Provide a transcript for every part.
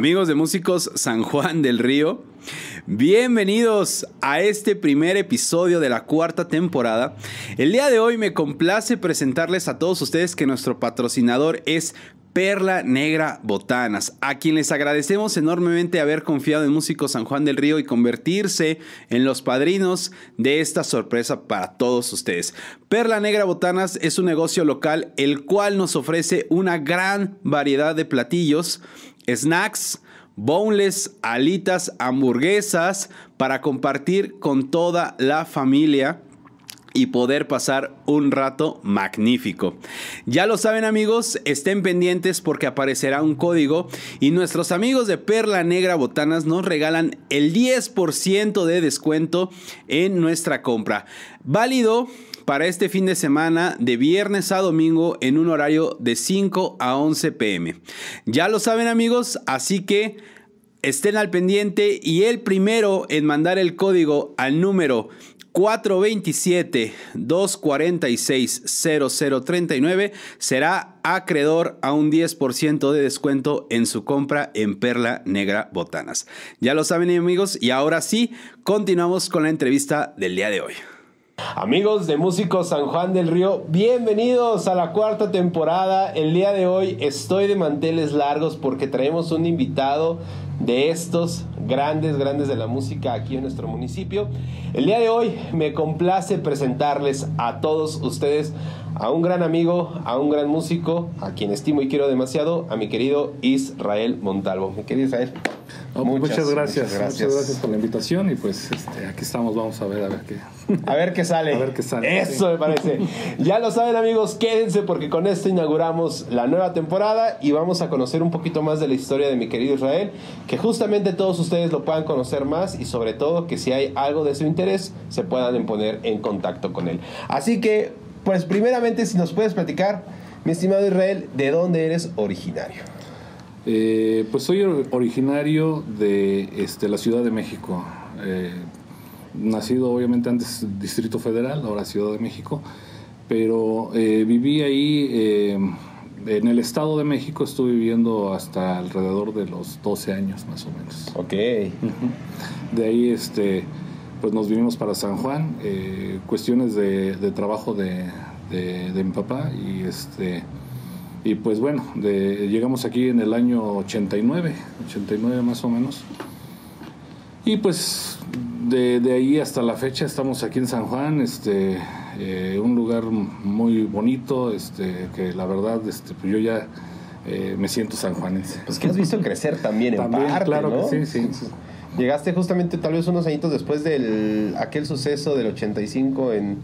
Amigos de Músicos San Juan del Río, bienvenidos a este primer episodio de la cuarta temporada. El día de hoy me complace presentarles a todos ustedes que nuestro patrocinador es Perla Negra Botanas, a quien les agradecemos enormemente haber confiado en Músicos San Juan del Río y convertirse en los padrinos de esta sorpresa para todos ustedes. Perla Negra Botanas es un negocio local el cual nos ofrece una gran variedad de platillos snacks, boneless, alitas, hamburguesas para compartir con toda la familia y poder pasar un rato magnífico. Ya lo saben amigos, estén pendientes porque aparecerá un código y nuestros amigos de Perla Negra Botanas nos regalan el 10% de descuento en nuestra compra. Válido para este fin de semana de viernes a domingo en un horario de 5 a 11 pm. Ya lo saben amigos, así que estén al pendiente y el primero en mandar el código al número 427-246-0039 será acreedor a un 10% de descuento en su compra en Perla Negra Botanas. Ya lo saben amigos y ahora sí, continuamos con la entrevista del día de hoy. Amigos de Músicos San Juan del Río, bienvenidos a la cuarta temporada. El día de hoy estoy de manteles largos porque traemos un invitado de estos grandes, grandes de la música aquí en nuestro municipio. El día de hoy me complace presentarles a todos ustedes a un gran amigo, a un gran músico, a quien estimo y quiero demasiado, a mi querido Israel Montalvo. Mi querido Israel. Muchas, gracias, muchas gracias. por la invitación y pues este, aquí estamos, vamos a ver a ver qué. A ver qué sale. A ver qué sale. Eso me parece. ya lo saben amigos, quédense porque con esto inauguramos la nueva temporada y vamos a conocer un poquito más de la historia de mi querido Israel, que justamente todos ustedes lo puedan conocer más y sobre todo que si hay algo de su interés se puedan poner en contacto con él. Así que pues primeramente, si nos puedes platicar, mi estimado Israel, ¿de dónde eres originario? Eh, pues soy originario de este, la Ciudad de México. Eh, nacido obviamente antes Distrito Federal, ahora Ciudad de México, pero eh, viví ahí en el Estado de México, estuve viviendo hasta alrededor de los 12 años más o menos. Ok. De ahí este pues nos vinimos para San Juan, eh, cuestiones de, trabajo de, mi papá y este y pues bueno, llegamos aquí en el año 89, 89 más o menos. Y pues de, ahí hasta la fecha estamos aquí en San Juan, este, eh, un lugar muy bonito, este, que la verdad este, pues yo ya eh, me siento sanjuanense. Pues que has visto crecer también, en parte, claro que sí, sí. Llegaste justamente tal vez unos añitos después del aquel suceso del 85 en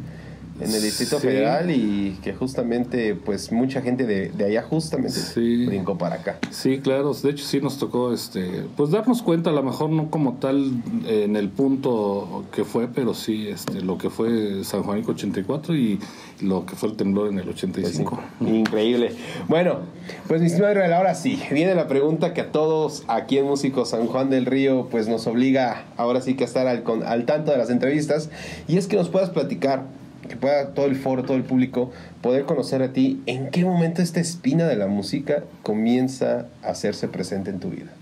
en el Distrito Federal y que justamente pues mucha gente de, allá justamente brincó para acá. Sí, claro, de hecho sí nos tocó este pues darnos cuenta, a lo mejor no como tal en el punto que fue, pero sí este lo que fue San Juanico 84 y lo que fue el temblor en el 85. Pues Increíble. Bueno, pues mi estimado ahora sí, viene la pregunta que a todos aquí en Músico San Juan del Río pues nos obliga ahora sí que a estar al, al tanto de las entrevistas y es que nos puedas platicar que pueda todo el foro, todo el público poder conocer a ti, ¿en qué momento esta espina de la música comienza a hacerse presente en tu vida?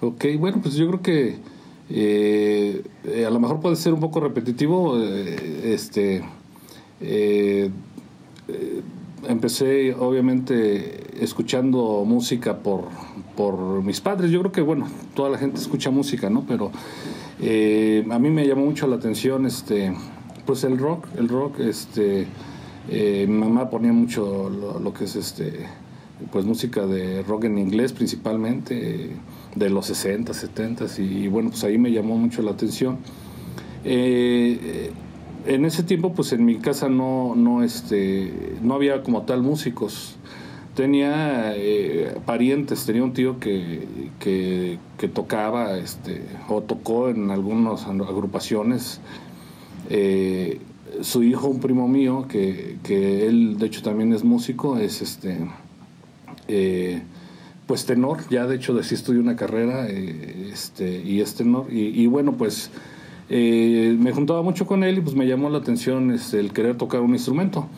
Ok, bueno, pues yo creo que eh, a lo mejor puede ser un poco repetitivo. Eh, este, eh, empecé obviamente escuchando música por, por mis padres. Yo creo que, bueno, toda la gente escucha música, ¿no? Pero a mí me llamó mucho la atención este pues el rock, el rock, este, eh, mi mamá ponía mucho lo, que es este, pues música de rock en inglés principalmente, de los 60, 70 y, bueno, pues ahí me llamó mucho la atención. Eh, en ese tiempo, pues en mi casa no, no, este, no había como tal músicos. Tenía eh, parientes, tenía un tío que, que, que, tocaba este, o tocó en algunas agrupaciones eh, su hijo, un primo mío, que, que, él de hecho también es músico, es este, eh, pues tenor, ya de hecho sí estudió una carrera eh, este, y es tenor. Y, bueno, pues me juntaba mucho con él y pues me llamó la atención este, el querer tocar un instrumento.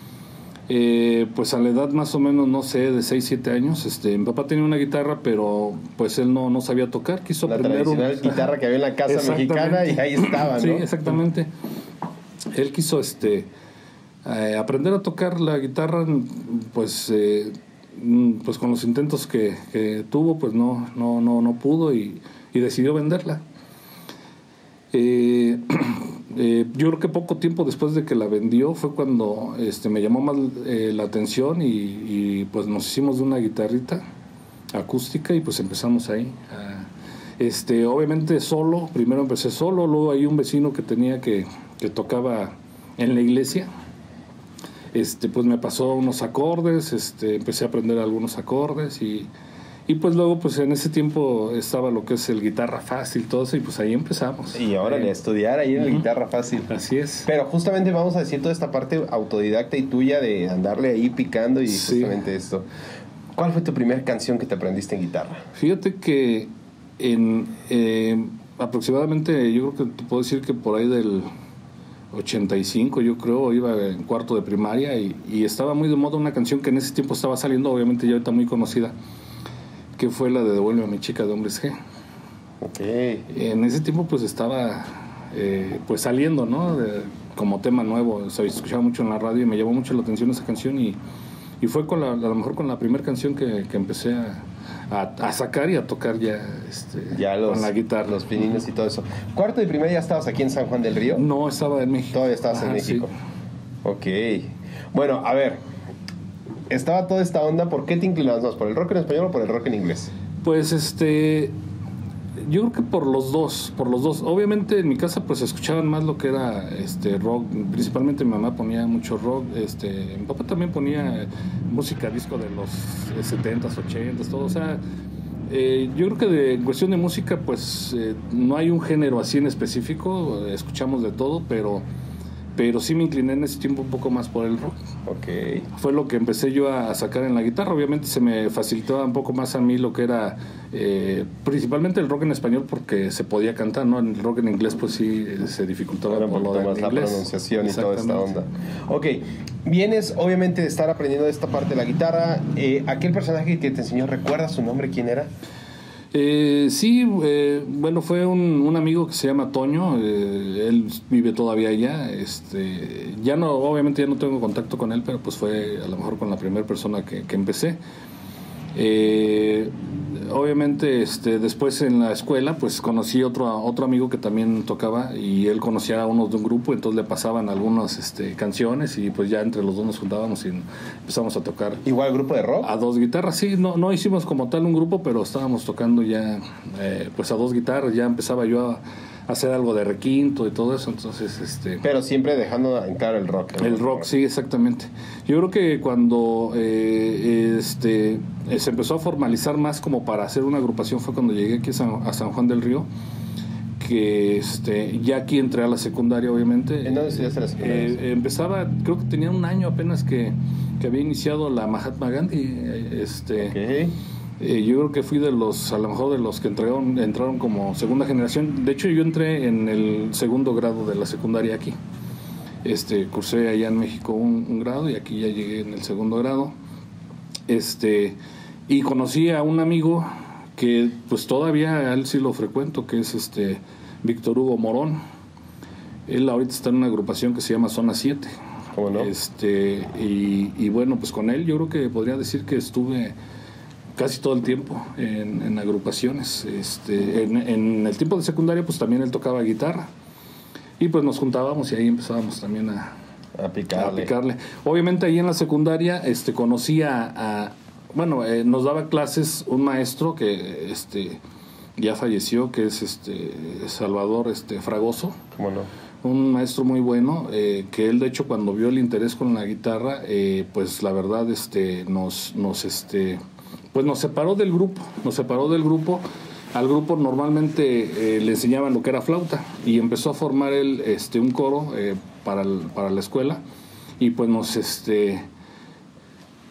Eh, pues a la edad más o menos, no sé, de 6, 7 años, este, mi papá tenía una guitarra, pero pues él no, no sabía tocar, quiso La aprender un- tradicional guitarra que había en la casa mexicana y ahí estaba, ¿no? Sí, exactamente. Él quiso este eh, aprender a tocar la guitarra, pues eh, pues con los intentos que, tuvo, pues no, no, no, no pudo y, decidió venderla. Eh, yo creo que poco tiempo después de que la vendió fue cuando este, me llamó más la atención y, pues nos hicimos de una guitarrita acústica y pues empezamos ahí. este, obviamente solo, primero empecé solo, luego hay un vecino que tenía que, que tocaba en la iglesia. Este, pues me pasó unos acordes, este, empecé a aprender algunos acordes y, y pues luego pues en ese tiempo estaba lo que es el guitarra fácil, todo eso y pues ahí empezamos. Y ahora Eh, a estudiar ahí en la guitarra fácil. Así es. Pero justamente vamos a decir toda esta parte autodidacta y tuya de andarle ahí picando y Sí. justamente esto. ¿Cuál fue tu primera canción que te aprendiste en guitarra? Fíjate que en eh, aproximadamente, yo creo que te puedo decir que por ahí del 85, yo creo, iba en cuarto de primaria y, y estaba muy de moda una canción que en ese tiempo estaba saliendo, obviamente ya ahorita muy conocida, que fue la de Devuelve a mi chica de Hombres G. Ok. En ese tiempo pues estaba eh, pues saliendo, ¿no? De- como tema nuevo, o sea, escuchaba mucho en la radio y me llamó mucho la atención esa canción y, y fue con la, a lo mejor con la primera canción que, que empecé a, a- a sacar y a tocar ya, este, Ya los, con la guitarra. los pininos y todo eso. Cuarto de primaria ya estabas aquí en San Juan del Río. No, estaba en México. Todavía estabas en Ajá, sí. México. Ok. Bueno, a ver. Estaba toda esta onda. ¿Por qué te inclinabas más? ¿Por el rock en español o por el rock en inglés? Pues este yo creo que por los dos, por los dos. Obviamente en mi casa pues escuchaban más lo que era este rock, principalmente mi mamá ponía mucho rock, este, mi papá también ponía música disco de los 70s, 80s, todo, o sea, eh, yo creo que de en cuestión de música pues eh, no hay un género así en específico, escuchamos de todo, pero pero sí me incliné en ese tiempo un poco más por el rock Ok. fue lo que empecé yo a sacar en la guitarra. Obviamente se me facilitaba un poco más a mí lo que era eh, principalmente el rock en español porque se podía cantar, ¿no? El rock en inglés pues sí eh, se dificultaba Era un por lo poquito más la inglés. pronunciación y toda esta onda. Ok, vienes obviamente de estar aprendiendo de esta parte de la guitarra. Eh, aquel personaje que te enseñó, ¿recuerdas su nombre? ¿Quién era? Eh, sí, eh, bueno, fue un, amigo que se llama Toño, eh, él vive todavía allá, este, ya no, obviamente ya no tengo contacto con él, pero pues fue a lo mejor con la primera persona que, que empecé. Obviamente este, después en la escuela pues conocí otro, otro amigo que también tocaba y él conocía a unos de un grupo, entonces le pasaban algunas este, canciones y pues ya entre los dos nos juntábamos y empezamos a tocar Igual grupo de rock. a dos guitarras, sí, no, no hicimos como tal un grupo, pero estábamos tocando ya eh, pues a dos guitarras, ya empezaba yo a, hacer algo de requinto y todo eso, entonces este Pero siempre dejando en claro el rock. ¿no? el rock, sí, exactamente. Yo creo que cuando eh, este, eh, se empezó a formalizar más como para hacer una agrupación fue cuando llegué aquí a San, a San Juan del Río, que este, ya aquí entré a la secundaria, obviamente. ¿En dónde estudiaste la secundaria? Eh, empezaba, creo que tenía un año apenas que, que había iniciado la Mahatma Gandhi. eh, Este. Eh, yo creo que fui de los, a lo mejor de los que entraron, entraron como segunda generación. De hecho, yo entré en el segundo grado de la secundaria aquí. Este, cursé allá en México un, un grado y aquí ya llegué en el segundo grado. Este, y conocí a un amigo que pues todavía a él sí lo frecuento, que es este Víctor Hugo Morón. Él ahorita está en una agrupación que se llama Zona 7. ¿Cómo no? Este, y, y bueno, pues con él yo creo que podría decir que estuve casi todo el tiempo en, en agrupaciones. Este, en, en el tiempo de secundaria, pues también él tocaba guitarra. Y pues nos juntábamos y ahí empezábamos también a, A a picarle. picarle. Obviamente ahí en la secundaria este, conocí a, a- bueno, eh, nos daba clases un maestro que este, ya falleció, que es este, Salvador este, Fragoso ¿Cómo no? un maestro muy bueno eh, que él de hecho cuando vio el interés con la guitarra eh, pues la verdad este nos nos este pues nos separó del grupo nos separó del grupo al grupo normalmente eh, le enseñaban lo que era flauta y empezó a formar él este un coro eh, para el- para la escuela y pues nos este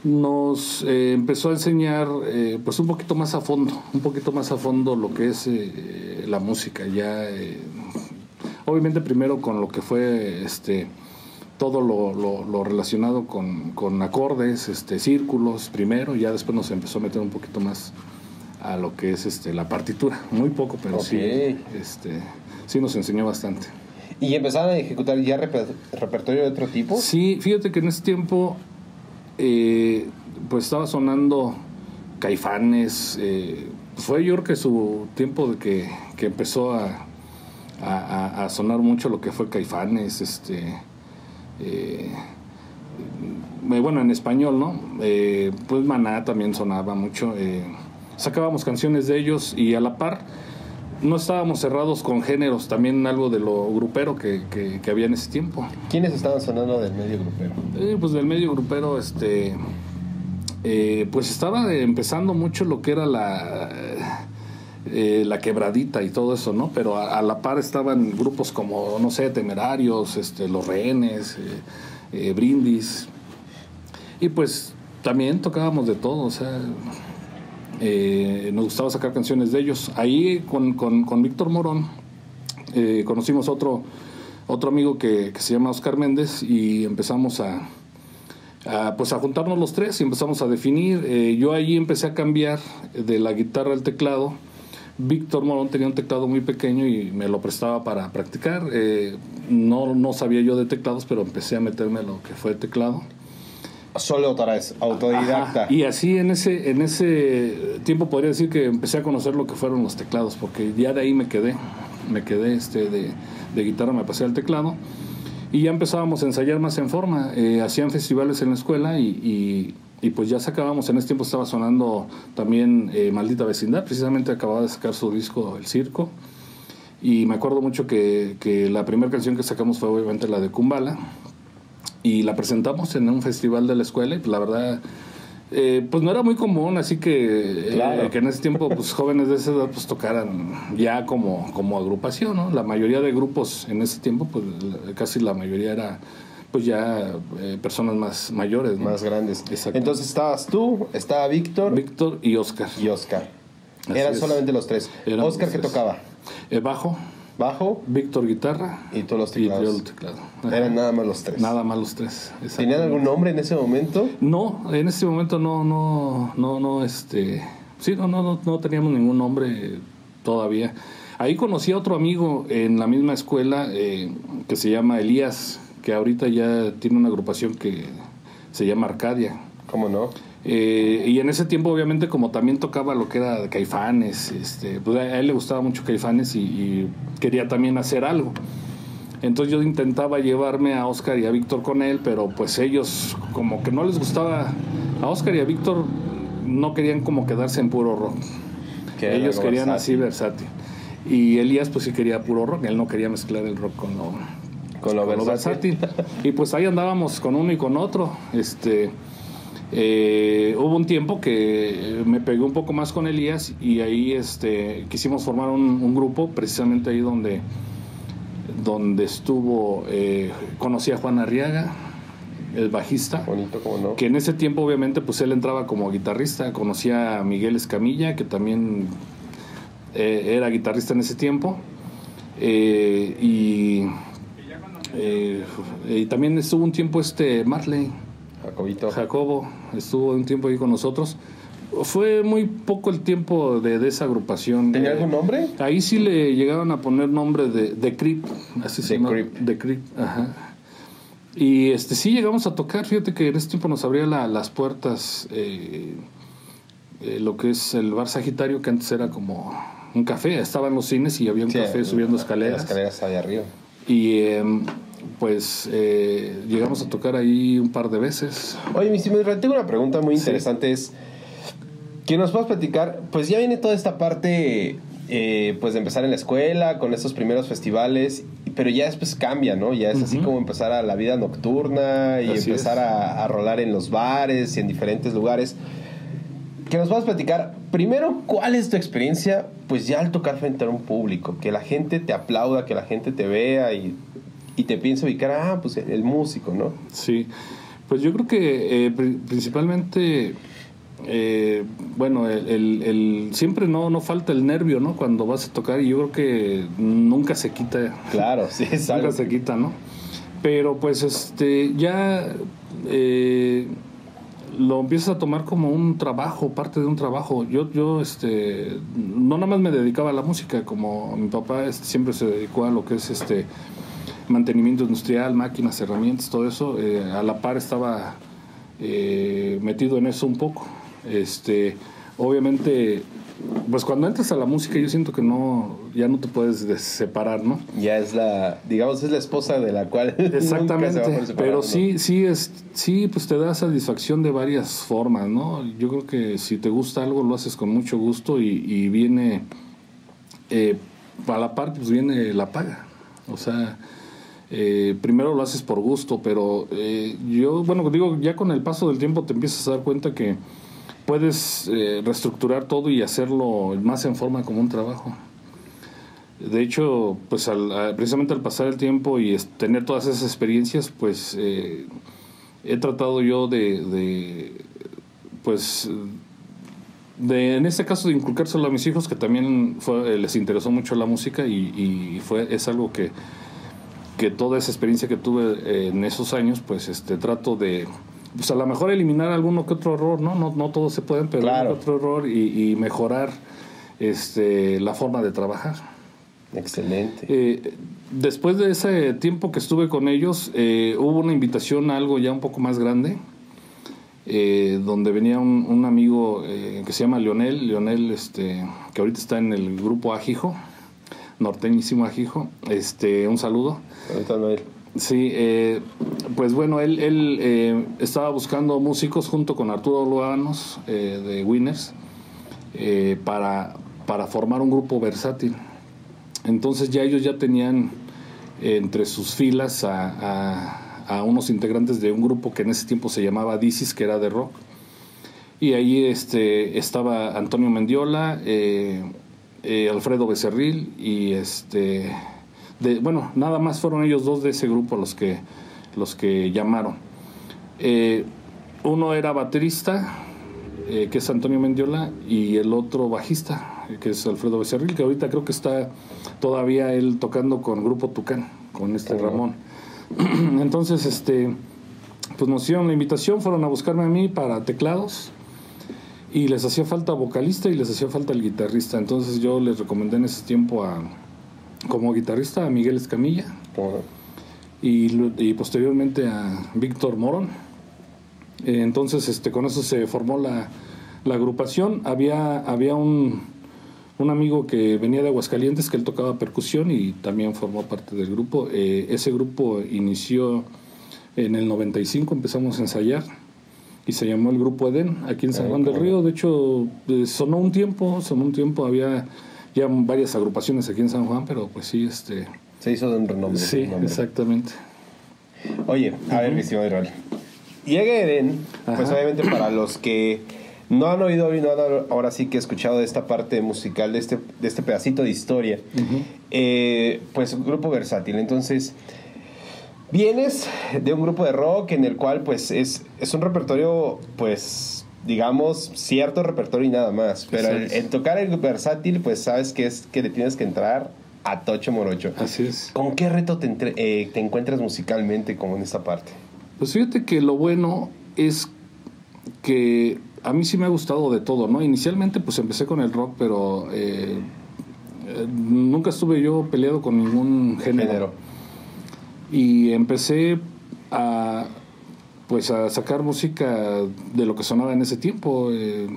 nos eh, empezó a enseñar pues un poquito más a fondo, un poquito más a fondo lo que es la música. Ya, obviamente primero con lo que fue este todo lo, lo- lo relacionado con, con acordes, este, círculos primero, y ya después nos empezó a meter un poquito más a lo que es este, la partitura. Muy poco, pero sí, este, sí nos enseñó bastante. ¿Y empezaron a ejecutar ya reper- repertorio de otro tipo? Sí, fíjate que en ese tiempo eh, pues estaba sonando Caifanes. eh, fue yo creo que su tiempo de que, que empezó a, a- a- a sonar mucho lo que fue Caifanes, este eh, eh, bueno, en español, ¿no? Eh, pues Maná también sonaba mucho. eh, sacábamos canciones de ellos y a la par no estábamos cerrados con géneros, también algo de lo grupero que, que- que había en ese tiempo. ¿Quiénes estaban sonando del medio grupero? Eh, pues del medio grupero, este, eh, pues estaba empezando mucho lo que era la, eh, la quebradita y todo eso, ¿no? Pero a, la par estaban grupos como, no sé, Temerarios, este, Los Rehenes, eh, eh, Brindis. Y pues también tocábamos de todo, o sea, eh, nos gustaba sacar canciones de ellos. Ahí con, con, con Víctor Morón conocimos otro, otro amigo que, se llama Oscar Méndez y empezamos a, pues a juntarnos los tres y empezamos a definir. Yo ahí empecé a cambiar de la guitarra al teclado. Víctor Morón tenía un teclado muy pequeño y me lo prestaba para practicar. Eh, no, no sabía yo de teclados, pero empecé a meterme a lo que fue teclado. Solo otra vez, autodidacta. Ajá. Y así en ese, en ese tiempo podría decir que empecé a conocer lo que fueron los teclados, porque ya de ahí me quedé, me quedé este de, de guitarra, me pasé al teclado y ya empezábamos a ensayar más en forma. Eh, hacían festivales en la escuela y, y- y pues ya sacábamos, en ese tiempo estaba sonando también eh, Maldita Vecindad, precisamente acababa de sacar su disco El Circo. Y me acuerdo mucho que, que la primera canción que sacamos fue obviamente la de Kumbala y la presentamos en un festival de la escuela y pues, la verdad eh, pues no era muy común así que, eh, Claro. que en ese tiempo pues jóvenes de esa edad pues tocaran ya como, como agrupación ¿no? la mayoría de grupos en ese tiempo pues casi la mayoría era pues ya eh, personas más mayores ¿no? Más grandes. Exacto. Entonces estabas tú, estaba Víctor Víctor y Oscar y Oscar. Así Eran es. solamente los tres. Oscar que tocaba Eh, bajo bajo Víctor guitarra y tú los y teclados. el teclado Ajá. Eran nada más los tres. nada más los tres ¿Tenían algún nombre en ese momento? No, en este momento no, no, no, no, este, sí, no, no, no, no teníamos ningún nombre todavía. Ahí conocí a otro amigo en la misma escuela eh, que se llama Elías, que ahorita ya tiene una agrupación que se llama Arcadia. ¿Cómo no? Eh, y en ese tiempo, obviamente, como también tocaba lo que era Caifanes, este, pues a él le gustaba mucho Caifanes y, y quería también hacer algo. Entonces yo intentaba llevarme a Oscar y a Víctor con él, pero pues ellos como que no les gustaba, a Oscar y a Víctor no querían como quedarse en puro rock. Que ellos querían versátil. así versátil. Y Elías pues sí quería puro rock, él no quería mezclar el rock con lo, Con lo versátil. y pues ahí andábamos con uno y con otro. Este, eh, hubo un tiempo que me pegué un poco más con Elías y ahí este, quisimos formar un, un grupo, precisamente ahí donde, donde estuvo, eh, conocí a Juan Arriaga, el bajista. Bonito, ¿cómo no? Que en ese tiempo, obviamente, pues él entraba como guitarrista. Conocía a Miguel Escamilla, que también eh, era guitarrista en ese tiempo. Eh, y, eh, y también estuvo un tiempo este Marley, Jacobito. Jacobo, estuvo un tiempo ahí con nosotros. Fue muy poco el tiempo de, de esa agrupación. ¿Tenía Eh, algún nombre? Ahí sí le llegaron a poner nombre de, de Creep, así se llama. Creep. The Creep, ajá. Y este sí llegamos a tocar, fíjate que en ese tiempo nos abría la- las puertas eh, eh, lo que es el bar Sagitario, que antes era como un café, estaban los cines y había un Sí, café subiendo Las escaleras. escaleras allá arriba. Y em, pues eh, llegamos a tocar ahí un par de veces. Oye, mi tengo una pregunta muy Sí. interesante. Es que nos puedas platicar. Pues ya viene toda esta parte, eh, pues de empezar en la escuela, con estos primeros festivales, pero ya después cambia, ¿no? Ya es así como empezar a la vida nocturna y Así empezar a, a rolar en los bares y en diferentes lugares. Que nos puedas platicar, primero, ¿cuál es tu experiencia, pues ya al tocar frente a un público? Que la gente te aplauda, que la gente te vea y, y te piense ubicar, ah, pues el, músico, ¿no? Sí, pues yo creo que eh, pri- principalmente, eh, bueno, el, el- el- siempre no, no falta el nervio, ¿no? Cuando vas a tocar y yo creo que nunca se quita. Claro, sí, es algo Nunca se quita, ¿no? Pero pues este ya eh, lo empiezas a tomar como un trabajo, parte de un trabajo. Yo, yo este, no nada más me dedicaba a la música, como mi papá este, siempre se dedicó a lo que es este mantenimiento industrial, máquinas, herramientas, todo eso. eh, a la par estaba eh, metido en eso un poco. Este, obviamente, pues cuando entras a la música yo siento que no, ya no te puedes des- separar, ¿no? Ya es la, digamos, es la esposa de la cual. nunca se va a Exactamente, pero sí, sí, es, sí, pues te da satisfacción de varias formas, ¿no? Yo creo que si te gusta algo lo haces con mucho gusto y, y viene, eh, a la parte pues viene la paga, o sea, eh, primero lo haces por gusto, pero eh, yo, bueno, digo, ya con el paso del tiempo te empiezas a dar cuenta que puedes eh, reestructurar todo y hacerlo más en forma como un trabajo. De hecho, pues al- precisamente al pasar el tiempo y tener todas esas experiencias, pues eh, he tratado yo de, de, pues, de, en este caso de inculcárselo a mis hijos, que también fue- les interesó mucho la música y, y fue, es algo que, que toda esa experiencia que tuve eh, en esos años, pues este, trato de, pues a lo mejor eliminar alguno que otro error, ¿no? No, no todos se pueden, pero Claro. otro error y, y mejorar este, la forma de trabajar. Excelente. Eh, después de ese tiempo que estuve con ellos, eh, hubo una invitación a algo ya un poco más grande, eh, donde venía un, un amigo eh, que se llama Leonel, Leonel, este, que ahorita está en el grupo Ajijo, norteñísimo Ajijo, este, un saludo. Sí, eh, pues bueno, él, él eh, estaba buscando músicos junto con Arturo Luanos eh, de Winners para, para formar un grupo versátil. Entonces ya ellos ya tenían entre sus filas a, a- a unos integrantes de un grupo que en ese tiempo se llamaba Disis, que era de rock. Y ahí este, estaba Antonio Mendiola, eh, Alfredo Becerril y este... De, bueno, nada más fueron ellos dos de ese grupo los que, los que llamaron. Eh, uno era baterista, eh, que es Antonio Mendiola, y el otro bajista, que es Alfredo Becerril, que ahorita creo que está todavía él tocando con Grupo Tucán, con este Ajá. Ramón. Entonces, este, pues nos hicieron la invitación, fueron a buscarme a mí para teclados y les hacía falta vocalista y les hacía falta el guitarrista. Entonces yo les recomendé en ese tiempo a, como guitarrista a Miguel Escamilla y posteriormente a Víctor Morón. Eh, entonces, este, con eso se formó la, la agrupación. Había, había un, un amigo que venía de Aguascalientes que él tocaba percusión y también formó parte del grupo. Eh, ese grupo inició en el 95, empezamos a ensayar y se llamó el Grupo Edén aquí en San Juan del Río. De hecho, eh, sonó un tiempo, sonó un tiempo, había ya varias agrupaciones aquí en San Juan, pero pues sí, este... Se hizo de un renombre. Sí, un exactamente. Oye, a ver, mi estimado Israel. Llega Eden, pues obviamente para los que no han oído no han ahora sí que escuchado de esta parte musical, de este, de este pedacito de historia, eh, pues un grupo versátil. Entonces, vienes de un grupo de rock en el cual pues es, es un repertorio, pues digamos, cierto repertorio y nada más. Pero el- en tocar el versátil, pues sabes que es que le tienes que entrar a tocho morocho. Así es. ¿Con qué reto te, entre- eh, te encuentras musicalmente como en esta parte? Pues fíjate que lo bueno es que a mí sí me ha gustado de todo, ¿no? Inicialmente pues empecé con el rock, pero eh, eh, nunca estuve yo peleado con ningún género. Género. Y empecé a pues a sacar música de lo que sonaba en ese tiempo. eh,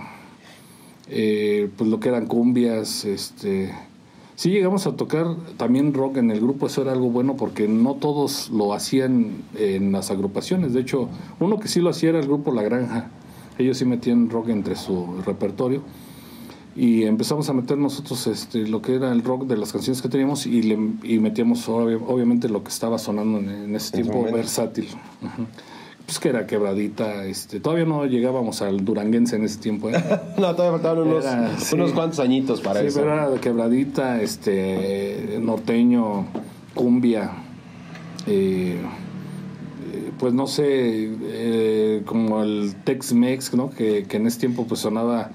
eh, pues lo que eran cumbias, este sí llegamos a tocar también rock en el grupo, eso era algo bueno porque no todos lo hacían en las agrupaciones, de hecho, uno que sí lo hacía era el grupo La Granja, ellos sí metían rock entre su repertorio y empezamos a meter nosotros este, lo que era el rock de las canciones que teníamos y, le, y metíamos obvi- obviamente lo que estaba sonando en, en ese tiempo momento. versátil. Pues que era quebradita, este, todavía no llegábamos al duranguense en ese tiempo. ¿eh? No, todavía faltaban unos, Era, sí. unos cuantos añitos para sí, eso. pero era de quebradita, este, norteño, cumbia, eh, eh, pues no sé, eh, como el Tex-Mex, ¿no? Que, que en ese tiempo pues sonaba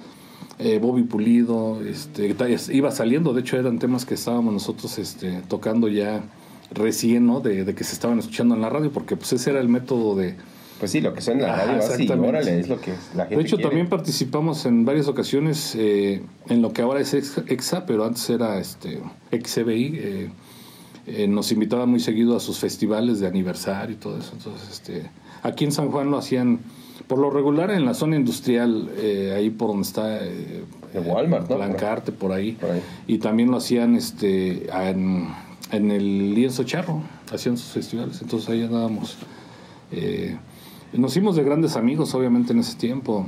eh, Bobby Pulido, este, iba saliendo, de hecho eran temas que estábamos nosotros este, tocando ya recién, ¿no? De, de que se estaban escuchando en la radio, porque pues ese era el método de, Pues sí, lo que suena en la radio, órale, es lo que la gente De hecho, quiere. también participamos en varias ocasiones eh, en lo que ahora es Ex- EXA, pero antes era este XCBI. eh, eh, nos invitaban muy seguido a sus festivales de aniversario y todo eso. Entonces, este, aquí en San Juan lo hacían por lo regular en la zona industrial, eh, ahí por donde está eh, Walmart, ¿no? Blancarte, por ahí. Por ahí. Y también lo hacían este, en, en el Lienzo Charro, hacían sus festivales. Entonces ahí andábamos. Eh, nos hicimos de grandes amigos, obviamente, en ese tiempo.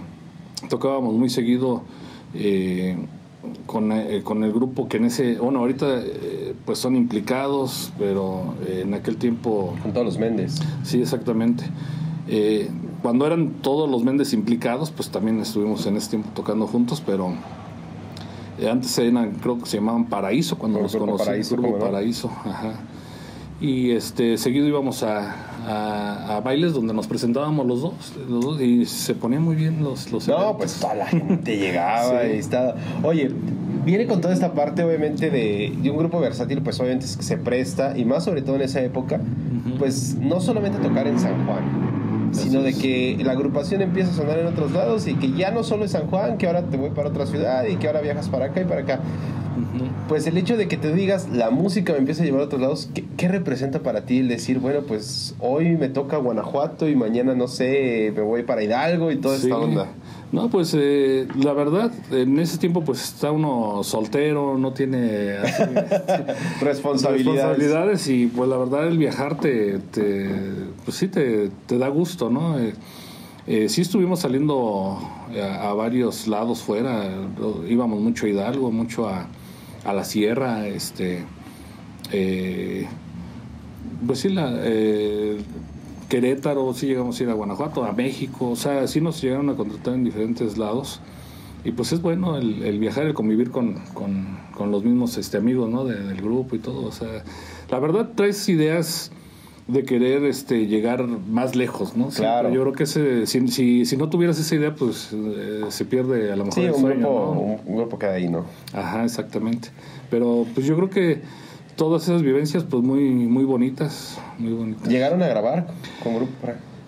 Tocábamos muy seguido eh, con, eh, con el grupo que en ese. Bueno, ahorita pues son implicados, pero en aquel tiempo. Con todos los Méndez. Sí, exactamente. Eh, cuando eran todos los Méndez implicados, pues también estuvimos en ese tiempo tocando juntos, pero eh, antes eran, creo que se llamaban Paraíso, cuando Grupo conocí, Paraíso. Paraíso, ajá. Y este, seguido íbamos a, a- a bailes donde nos presentábamos los dos, los dos, y se ponían muy bien los, los No, eventos. pues toda la gente llegaba Sí. y estaba. Oye, viene con toda esta parte, obviamente, de, de un grupo versátil, pues obviamente se presta, y más sobre todo en esa época, pues no solamente tocar en San Juan, sino de que la agrupación empieza a sonar en otros lados y que ya no solo es San Juan, que ahora te voy para otra ciudad y que ahora viajas para acá y para acá. Pues el hecho de que te digas, la música me empieza a llevar a otros lados, ¿qué, qué representa para ti el decir, bueno, pues hoy me toca Guanajuato y mañana, no sé, me voy para Hidalgo y toda Sí. esta onda? No, pues eh, la verdad, en ese tiempo pues está uno soltero, no tiene así, Responsabilidades. responsabilidades y pues la verdad el viajar te, te- pues sí te, te da gusto, ¿no? Eh, eh, sí estuvimos saliendo a, a varios lados fuera, íbamos mucho a Hidalgo, mucho a, a la sierra, este, eh, pues sí, la, eh, Querétaro, sí llegamos a ir a Guanajuato, a México, o sea, sí nos llegaron a contratar en diferentes lados. Y pues es bueno el, el viajar, el convivir con, con- con los mismos este, amigos ¿no? de- del grupo y todo. O sea, la verdad traes ideas de querer este, llegar más lejos, ¿no? Claro. Yo creo que ese, si, si, si no tuvieras esa idea, pues eh, se pierde a lo mejor Sí, el un sueño, grupo, ¿no? un, un grupo queda ahí, ¿no? Ajá, exactamente. Pero pues yo creo que todas esas vivencias pues muy muy bonitas, muy bonitas. ¿Llegaron a grabar con grupo?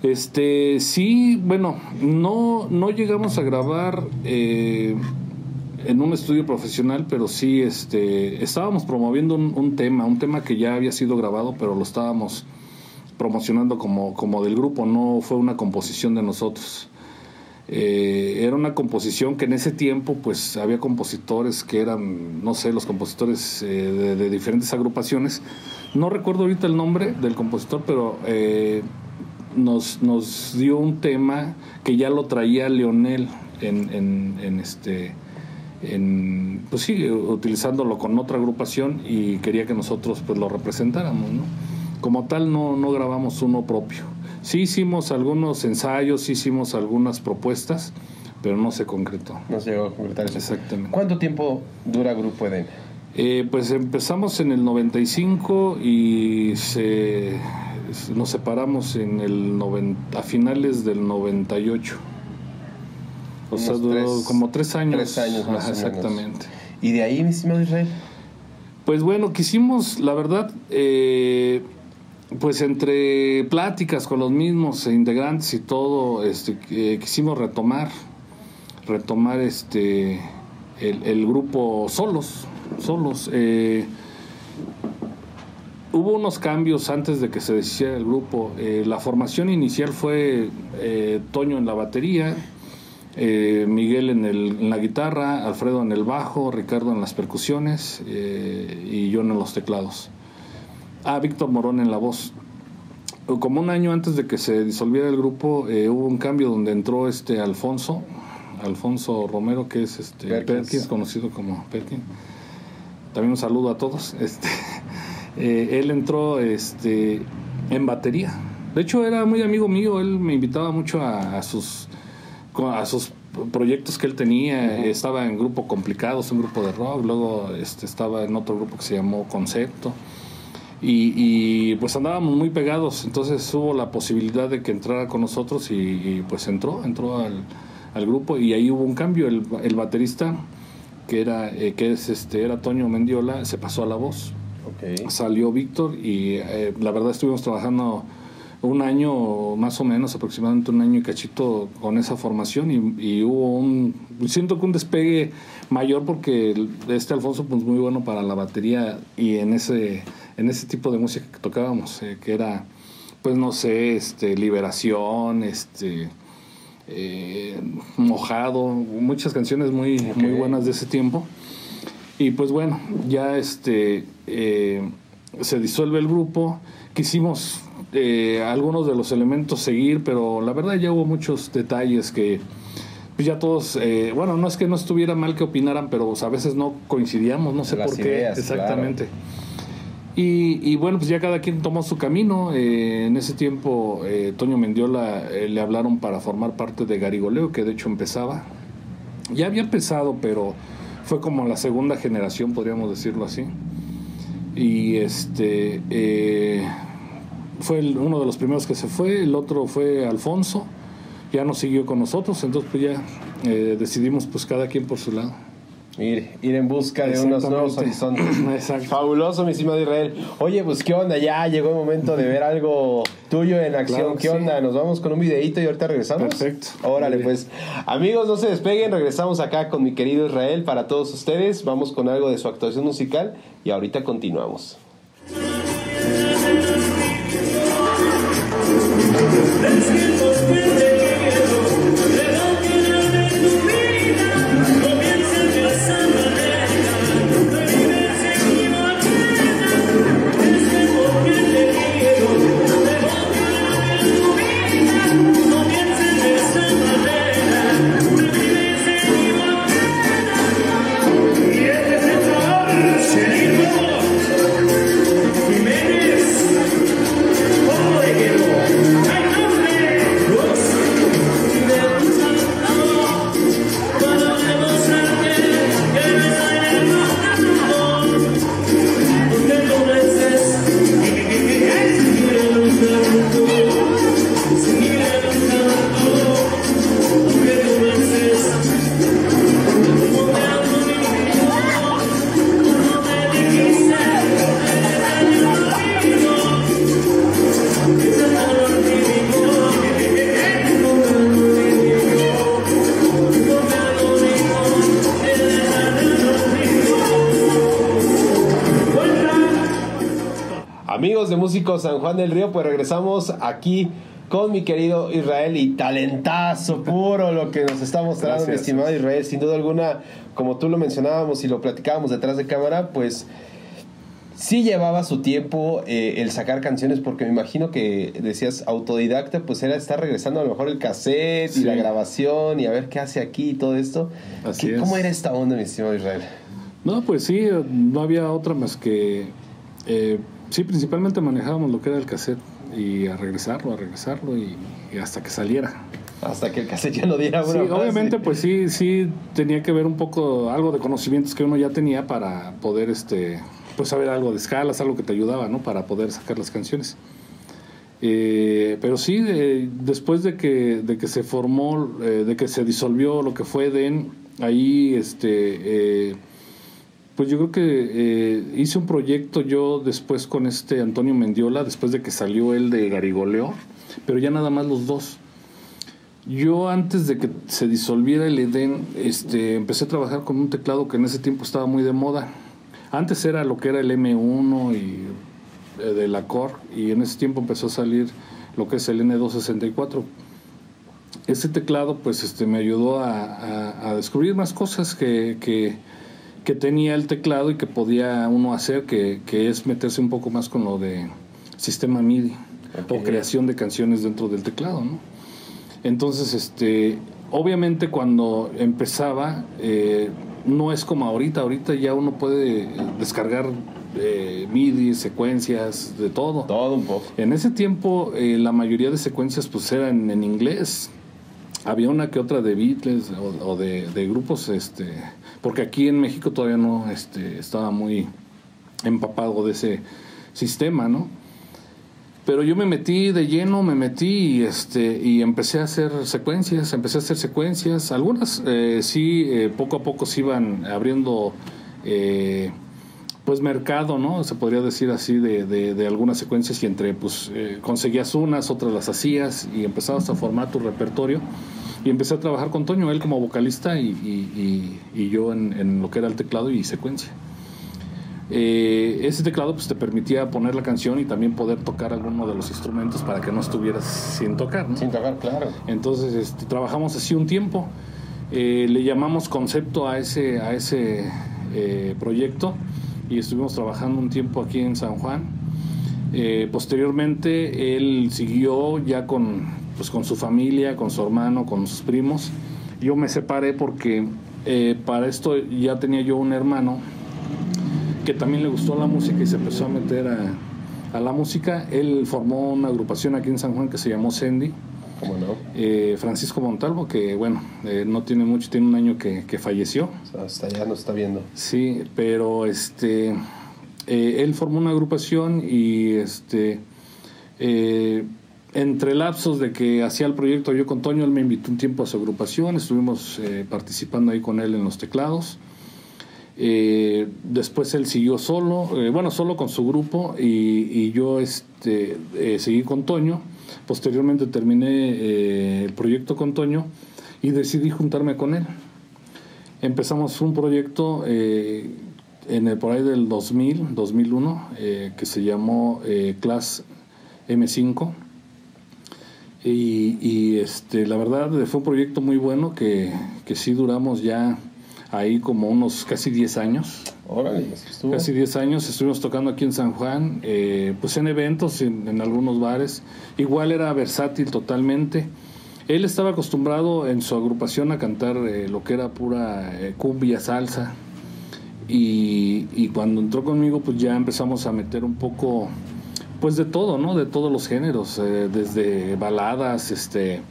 Este, sí, bueno, no no llegamos a grabar eh, en un estudio profesional, pero sí este estábamos promoviendo un, un tema, un tema que ya había sido grabado, pero lo estábamos promocionando como como del grupo, no fue una composición de nosotros. Eh, era una composición que en ese tiempo pues había compositores que eran, no sé, los compositores eh, de, diferentes agrupaciones. No recuerdo ahorita el nombre del compositor, pero eh, nos, nos dio un tema que ya lo traía Leonel en, en, en este en, pues sí, utilizándolo con otra agrupación y quería que nosotros pues lo representáramos. Como tal no, no grabamos uno propio. Sí hicimos algunos ensayos, sí hicimos algunas propuestas, pero no se concretó. No se llegó a concretar eso. Exactamente. ¿Cuánto tiempo dura Grupo Eden? Eh, pues empezamos en el 95 y se, nos separamos en el 90, a finales del 98. O sea, duró tres- como tres años. tres años más menos. Exactamente. ¿Y de ahí, mi estimado Israel? Pues bueno, quisimos, la verdad, eh, pues entre pláticas con los mismos integrantes y todo, este, quisimos retomar, retomar este, el, grupo solos, solos. eh, hubo unos cambios antes de que se deshiciera el grupo. Eh, la formación inicial fue eh, Toño en la batería, Miguel en, el- en la guitarra, Alfredo en el bajo, Ricardo en las percusiones y yo en los teclados. Ah, Víctor Morón en la voz. Como un año antes de que se disolviera el grupo, eh, hubo un cambio donde entró este Alfonso, Alfonso Romero, que es este Perkins. Perkins, conocido como Perkins. También un saludo a todos. Este, eh, él entró este, en batería. De hecho, era muy amigo mío. Él me invitaba mucho a, a sus a sus proyectos que él tenía. Estaba en grupo Complicados, un grupo de rock. Luego este, estaba en otro grupo que se llamó Concepto. Y, y, pues andábamos muy pegados. Entonces hubo la posibilidad de que entrara con nosotros y, y, pues entró, entró al, al grupo y ahí hubo un cambio. El, el baterista que era eh, que es este era Toño Mendiola se pasó a la voz Ok. salió Víctor y eh, la verdad estuvimos trabajando un año más o menos, aproximadamente un año y cachito con esa formación y, y hubo un, siento que un despegue mayor porque este Alfonso pues muy bueno para la batería y en ese, en ese tipo de música que tocábamos, eh, que era pues no sé, este, liberación, este eh, mojado, muchas canciones muy, muy buenas de ese tiempo. Y pues bueno, ya este eh, se disuelve el grupo. Quisimos eh, algunos de los elementos seguir, pero la verdad ya hubo muchos detalles que pues ya todos, eh, bueno, no es que no estuviera mal que opinaran, pero a veces no coincidíamos, no sé Las por ideas, qué exactamente. Y, y bueno, pues ya cada quien tomó su camino. Eh, en ese tiempo, eh, Toño Mendiola eh, le hablaron para formar parte de Garigoleo, que de hecho empezaba. Ya había empezado, pero fue como la segunda generación, podríamos decirlo así. Y este eh, fue uno de los primeros que se fue, el otro fue Alfonso, ya no siguió con nosotros, entonces pues ya eh, decidimos pues cada quien por su lado. Ir, ir en busca de unos nuevos horizontes. Exacto. Fabuloso, mi estimado Israel. Oye, pues qué onda, ya llegó el momento de ver algo tuyo en acción. Claro ¿Qué sí. onda? Nos vamos con un videito y ahorita regresamos. Perfecto. Órale, pues. Amigos, no se despeguen. Regresamos acá con mi querido Israel para todos ustedes. Vamos con algo de su actuación musical y ahorita continuamos. San Juan del Río, pues regresamos aquí con mi querido Israel y talentazo puro lo que nos está mostrando mi Gracias. estimado Israel. Sin duda alguna, como tú lo mencionábamos y lo platicábamos detrás de cámara, pues sí llevaba su tiempo eh, el sacar canciones porque me imagino que decías autodidacta, pues era estar regresando a lo mejor el cassette y la grabación y a ver qué hace aquí y todo esto. Así ¿Qué- es. ¿Cómo era esta onda, mi estimado Israel? No, pues sí, no había otra más que... eh, sí, principalmente manejábamos lo que era el cassette y a regresarlo, a regresarlo y, y hasta que saliera. Hasta que el cassette ya no diera una Sí, obviamente pues sí, sí tenía que ver un poco algo de conocimientos que uno ya tenía para poder este pues saber algo de escalas, algo que te ayudaba, ¿no? Para poder sacar las canciones. Eh, pero sí, eh, después de que, de que se formó, eh, de que se disolvió lo que fue DEN, ahí este eh, pues yo creo que eh, hice un proyecto yo después con este Antonio Mendiola, después de que salió él de Garigoleo, pero ya nada más los dos. Yo antes de que se disolviera el Edén, este, empecé a trabajar con un teclado que en ese tiempo estaba muy de moda. Antes era lo que era el M1 y eh, de la y en ese tiempo empezó a salir lo que es el N264. Ese teclado pues este, me ayudó a, a- a descubrir más cosas que, que- que tenía el teclado y que podía uno hacer, que, que es meterse un poco más con lo de sistema MIDI Ok. o creación de canciones dentro del teclado, ¿no? Entonces, este, obviamente cuando empezaba, eh, no es como ahorita, ahorita ya uno puede eh, descargar eh, MIDI, secuencias, de todo. Todo un poco. En ese tiempo eh, la mayoría de secuencias pues eran en inglés. Había una que otra de Beatles o, o de, de grupos, este, porque aquí en México todavía no este, estaba muy empapado de ese sistema, ¿no? Pero yo me metí de lleno, me metí y, este, empecé a hacer secuencias, empecé a hacer secuencias. Algunas eh, sí, eh, poco a poco se iban abriendo eh, pues mercado, ¿no? Se podría decir así de, de, algunas secuencias y entre pues eh, conseguías unas, otras las hacías y empezabas a formar tu repertorio y empecé a trabajar con Toño, él como vocalista y, y, yo en, en, lo que era el teclado y secuencia. Eh, ese teclado pues te permitía poner la canción y también poder tocar alguno de los instrumentos para que no estuvieras sin tocar. Sin tocar, claro. Entonces este, trabajamos así un tiempo, eh, le llamamos concepto a ese, a ese proyecto y estuvimos trabajando un tiempo aquí en San Juan. Eh, posteriormente él siguió ya con, pues, con su familia, con su hermano, con sus primos. Yo me separé porque eh, para esto ya tenía yo un hermano que también le gustó la música y se empezó a meter a, a la música. Él formó una agrupación aquí en San Juan que se llamó Sandy ¿Cómo no? Eh, Francisco Montalvo, que bueno, eh, no tiene mucho, tiene un año que, falleció. hasta allá nos está viendo. Sí, pero este, eh, él formó una agrupación y este, entre lapsos de que hacía el proyecto yo con Toño, él me invitó un tiempo a su agrupación, estuvimos participando ahí con él en los teclados. después él siguió solo, bueno, solo con su grupo y, y yo este, seguí con Toño. Posteriormente terminé eh, el proyecto con Toño y decidí juntarme con él. Empezamos un proyecto eh, en el, por ahí del 2000, 2001, eh, que se llamó Class M5. Y, este, la verdad fue un proyecto muy bueno que, que sí duramos ya ahí como unos casi 10 años. Casi 10 años estuvimos tocando aquí en San Juan, eh, pues en eventos, en, algunos bares. Igual era versátil totalmente. Él estaba acostumbrado en su agrupación a cantar eh, lo que era pura eh, cumbia, salsa. Y, y, cuando entró conmigo, pues ya empezamos a meter un poco, pues de todo, ¿no? De todos los géneros, desde baladas, este,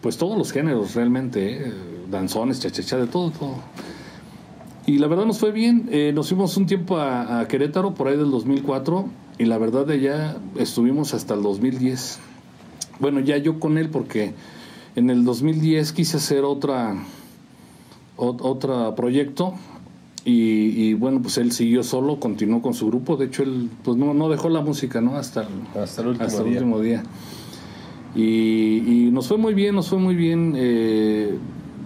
pues todos los géneros realmente, danzones, chachacha, de todo, todo. Y la verdad nos fue bien. Eh, nos fuimos un tiempo a, Querétaro por ahí del 2004 y la verdad de allá estuvimos hasta el 2010. Bueno, ya yo con él porque en el 2010 quise hacer otra otro proyecto y, bueno, pues él siguió solo, continuó con su grupo. De hecho, él pues no, no dejó la música, ¿no? Hasta el, hasta el último hasta el día. Último día. Y, y, nos fue muy bien, nos fue muy bien. Eh,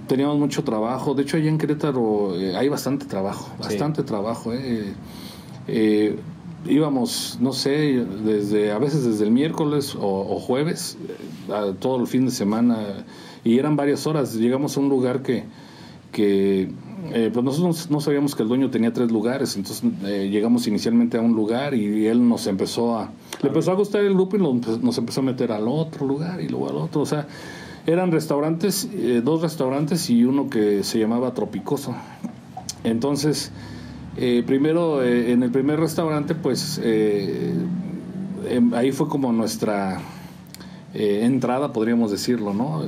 teníamos mucho trabajo. De hecho, allá en Querétaro eh, hay bastante trabajo, bastante trabajo. Eh. Eh, íbamos, no sé, desde a veces desde el miércoles o, jueves, todo el fin de semana, y eran varias horas. Llegamos a un lugar que, que pues nosotros no sabíamos que el dueño tenía tres lugares, entonces llegamos inicialmente a un lugar y él nos empezó a... Le empezó a gustar el grupo y nos, nos empezó a meter al otro lugar y luego al otro, o sea eran restaurantes, eh, dos restaurantes y uno que se llamaba Tropicoso. Entonces, eh, primero, eh, en el primer restaurante, pues em, ahí fue como nuestra entrada, podríamos decirlo, ¿no?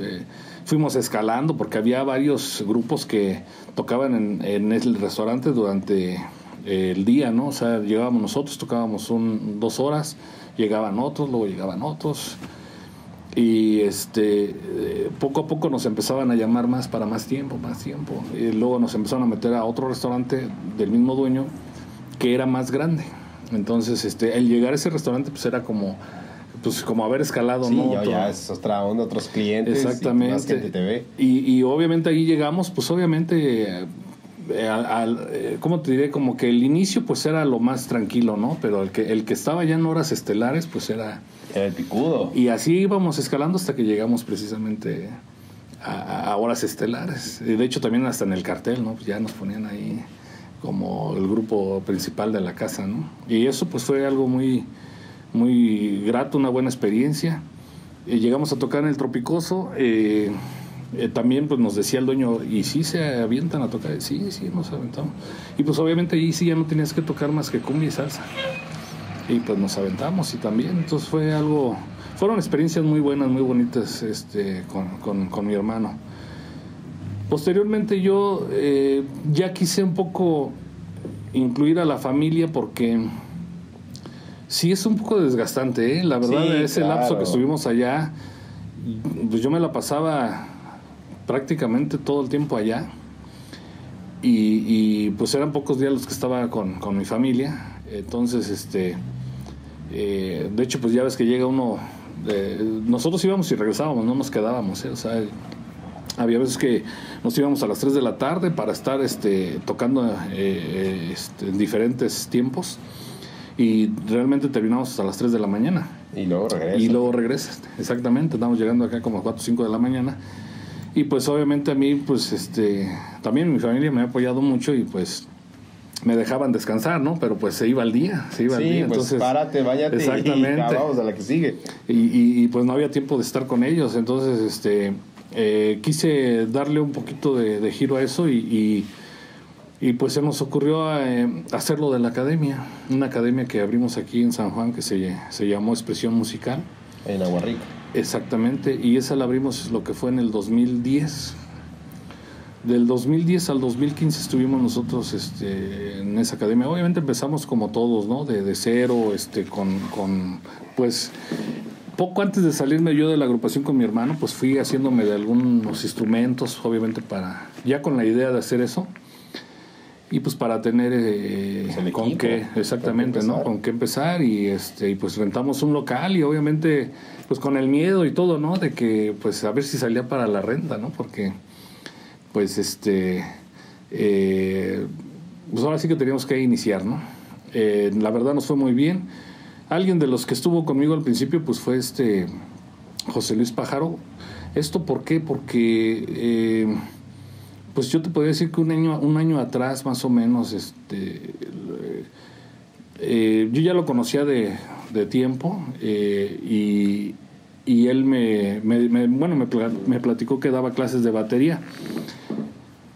Fuimos escalando porque había varios grupos que tocaban en, el restaurante durante el día, ¿no? O sea, llegábamos nosotros, tocábamos un, dos horas, llegaban otros, luego llegaban otros y este eh, poco a poco nos empezaban a llamar más para más tiempo, más tiempo. Y luego nos empezaron a meter a otro restaurante del mismo dueño que era más grande. Entonces, este, el llegar a ese restaurante pues era como pues como haber escalado, sí, ¿no? Ya, es otra onda, otros clientes. Exactamente. Y, y, obviamente ahí llegamos, pues obviamente eh, al, eh, ¿cómo te diré? Como que el inicio pues era lo más tranquilo, ¿no? Pero el que, el que estaba ya en horas estelares pues era el picudo. Y así íbamos escalando hasta que llegamos precisamente a, horas estelares. Y de hecho también hasta en el cartel, ¿no? Ya nos ponían ahí como el grupo principal de la casa, ¿no? Y eso pues fue algo muy, muy grato, una buena experiencia. Y llegamos a tocar en el Tropicoso. Eh, eh, también pues nos decía el dueño, ¿y si se avientan a tocar? Sí, sí, nos aventamos. Y pues obviamente ahí sí ya no tenías que tocar más que cumbia y salsa y pues nos aventamos y también, entonces fue algo, fueron experiencias muy buenas, muy bonitas este, con, mi hermano. Posteriormente yo eh, ya quise un poco incluir a la familia porque sí es un poco desgastante, ¿eh? la verdad, ese lapso que estuvimos allá, pues yo me la pasaba prácticamente todo el tiempo allá y, pues eran pocos días los que estaba con, con mi familia. Entonces, este, eh, de hecho, pues ya ves que llega uno, nosotros íbamos y regresábamos, no nos quedábamos, ¿eh? o sea, había veces que nos íbamos a las 3 de la tarde para estar este, tocando eh, este, en diferentes tiempos y realmente terminamos hasta las 3 de la mañana. Y luego regresas. Y luego regresas, exactamente. Estamos llegando acá como a 4 o 5 de la mañana. Y pues obviamente a mí, pues este, también mi familia me ha apoyado mucho y pues me dejaban descansar, ¿no? Pero pues se iba al día, se iba al día. Pues entonces, párate, váyate exactamente. y vamos a la que sigue. Y, y, pues no había tiempo de estar con ellos, entonces este, eh, quise darle un poquito de, giro a eso y, y, pues se nos ocurrió eh, hacerlo de la academia, una academia que abrimos aquí en San Juan que se, se llamó Expresión Musical. En Aguarrica. Exactamente, y esa la abrimos lo que fue en el 2010. Del 2010 al 2015 estuvimos nosotros este, en esa academia. Obviamente empezamos como todos, ¿no? De, de cero, este, con, con, pues, poco antes de salirme yo de la agrupación con mi hermano, pues fui haciéndome de algunos instrumentos, obviamente para, ya con la idea de hacer eso. Y pues para tener eh, pues con qué, exactamente, ¿no? Con qué empezar y este y pues rentamos un local y obviamente pues con el miedo y todo, ¿no? De que pues a ver si salía para la renta, ¿no? Porque pues este eh, pues ahora sí que teníamos que iniciar, ¿no? Eh, la verdad nos fue muy bien. Alguien de los que estuvo conmigo al principio pues fue este José Luis Pájaro. ¿Esto por qué? Porque pues yo te podría decir que un año, un año atrás, más o menos, este, eh, yo ya lo conocía de, tiempo eh, y, él me, bueno, me, platicó que daba clases de batería.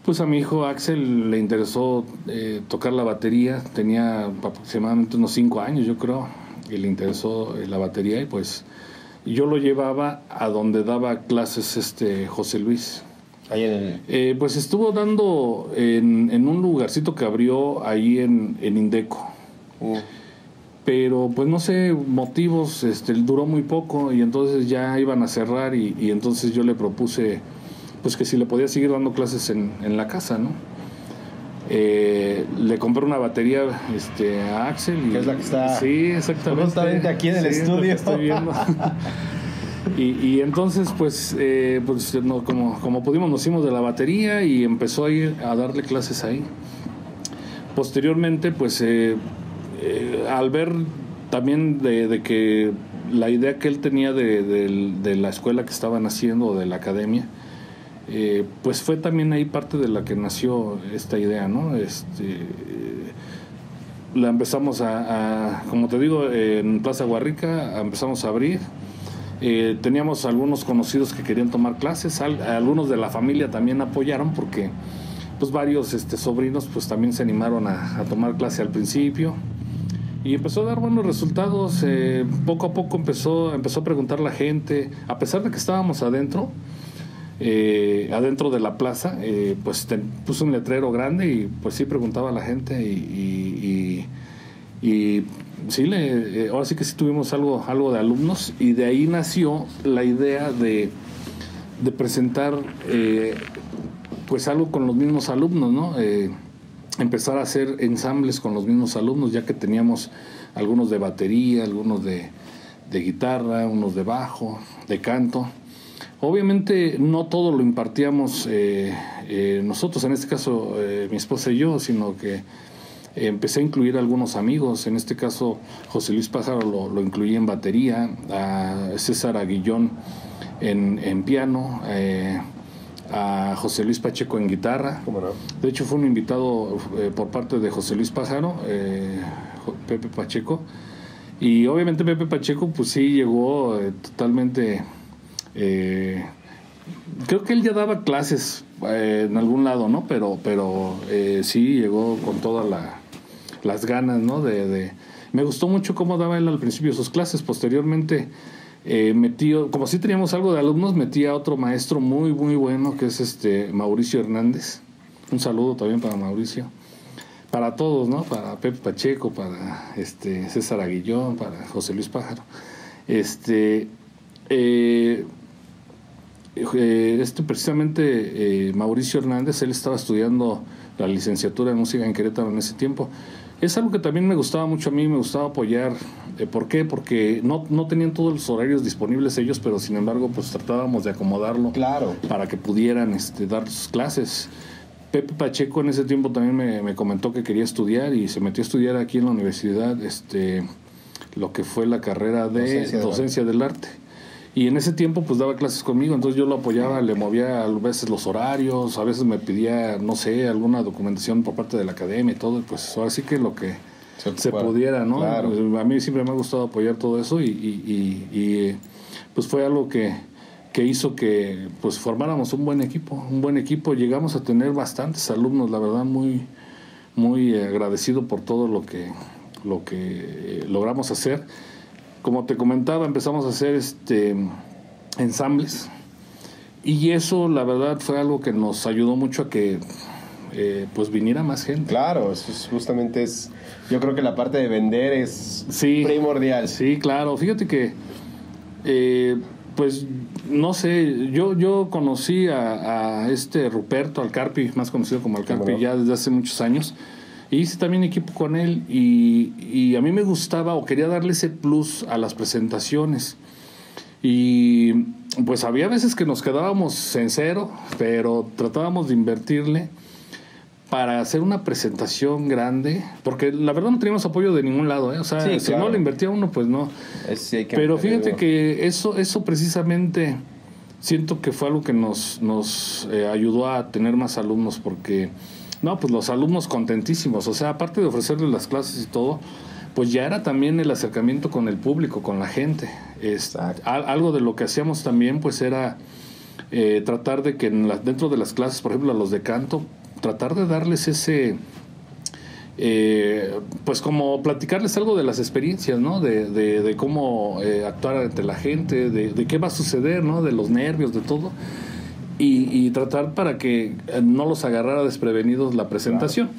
Pues a mi hijo Axel le interesó eh, tocar la batería, tenía aproximadamente unos cinco años, yo creo, y le interesó la batería y pues yo lo llevaba a donde daba clases este José Luis. Eh, pues estuvo dando en, un lugarcito que abrió ahí en, Indeco. Uh. Pero pues no sé, motivos, este, duró muy poco y entonces ya iban a cerrar y, entonces yo le propuse pues que si le podía seguir dando clases en, la casa, ¿no? Eh, le compré una batería este, a Axel. Y, es la que está. Sí, exactamente. aquí en el estudio. Estoy viendo. Y, entonces, pues, eh, pues como, como pudimos, nos hicimos de la batería y empezó a ir a darle clases ahí. Posteriormente, pues, eh, eh, al ver también de, que la idea que él tenía de, la escuela que estaban haciendo, de la academia, pues fue también ahí parte de la que nació esta idea, ¿no? Este, la empezamos a, a, como te digo, en Plaza Guarrica, empezamos a abrir eh, teníamos algunos conocidos que querían tomar clases, algunos de la familia también apoyaron porque pues varios este, sobrinos pues también se animaron a, tomar clase al principio y empezó a dar buenos resultados. Eh, poco a poco empezó, empezó a preguntar la gente, a pesar de que estábamos adentro, eh, adentro de la plaza, pues puso un letrero grande y pues sí preguntaba a la gente y sí, le, eh, ahora sí que sí tuvimos algo, algo de alumnos y de ahí nació la idea de, de presentar eh, pues algo con los mismos alumnos, ¿no? Eh, empezar a hacer ensambles con los mismos alumnos, ya que teníamos algunos de batería, algunos de, de guitarra, unos de bajo, de canto. Obviamente no todo lo impartíamos nosotros, en este caso mi esposa y yo, sino que empecé a incluir algunos amigos, en este caso José Luis Pájaro lo, incluí en batería, a César Aguillón en, piano, eh, a José Luis Pacheco en guitarra. De hecho fue un invitado eh, por parte de José Luis Pájaro, eh, Pepe Pacheco. Y obviamente Pepe Pacheco pues sí llegó totalmente... creo que él ya daba clases en algún lado, ¿no? Pero, pero sí llegó con toda la, las ganas, ¿no? De, Me gustó mucho cómo daba él al principio sus clases, posteriormente eh, metió, como si teníamos algo de alumnos, metí a otro maestro muy, muy bueno, que es este Mauricio Hernández. Un saludo también para Mauricio. Para todos, ¿no? Para Pepe Pacheco, para este César Aguillón, para José Luis Pájaro. Este, eh, eh, este precisamente Mauricio Hernández, él estaba estudiando la licenciatura de música en Querétaro en ese tiempo. Es algo que también me gustaba mucho a mí, me gustaba apoyar. Eh, ¿Por qué? Porque no, no tenían todos los horarios disponibles ellos, pero sin embargo, pues tratábamos de acomodarlo Claro. para que pudieran este, dar sus clases. Pepe Pacheco en ese tiempo también me, me comentó que quería estudiar y se metió a estudiar aquí en la universidad este, lo que fue la carrera de Docencia docencia, del del arte. Y en ese tiempo pues daba clases conmigo, entonces yo lo apoyaba, le movía a veces los horarios, a veces me pedía, no sé, alguna documentación por parte de la academia y todo, y pues ahora sí que lo que Se pudiera, ¿no? Claro. A mí siempre me ha gustado apoyar todo eso y, y- y- y, pues fue algo que, que hizo que pues formáramos un buen equipo, un buen equipo. Llegamos a tener bastantes alumnos, la verdad muy muy agradecido por todo lo que lo que eh, logramos hacer. Como te comentaba, empezamos a hacer este ensambles y eso la verdad fue algo que nos ayudó mucho a que eh, pues viniera más gente. Claro, eso es justamente es. Yo creo que la parte de vender es Sí. primordial. Sí, claro. Fíjate que, eh, pues, no sé, yo, yo conocí a, a este Ruperto Alcarpi, más conocido como Alcarpi, ya desde hace muchos años. E hice también equipo con él y, y a mí me gustaba o quería darle ese plus a las presentaciones. Y pues había veces que nos quedábamos en cero, pero tratábamos de invertirle para hacer una presentación grande, porque la verdad no teníamos apoyo de ningún lado, ¿eh? o sea, Sí, si claro. no le invertía uno, pues no. Sí Pero fíjate que eso, eso precisamente siento que fue algo que nos, nos eh, ayudó a tener más alumnos, porque no, pues los alumnos contentísimos, o sea, aparte de ofrecerles las clases y todo, pues ya era también el acercamiento con el público, con la gente. Es, al- algo de lo que hacíamos también, pues era eh, tratar de que en la- dentro de las clases, por ejemplo, a los de canto, tratar de darles ese, eh, pues como platicarles algo de las experiencias, ¿no? De, de, de cómo eh, actuar ante la gente, de, de qué va a suceder, ¿no? De los nervios, de todo. Y, y tratar para que eh, no los agarrara desprevenidos la presentación.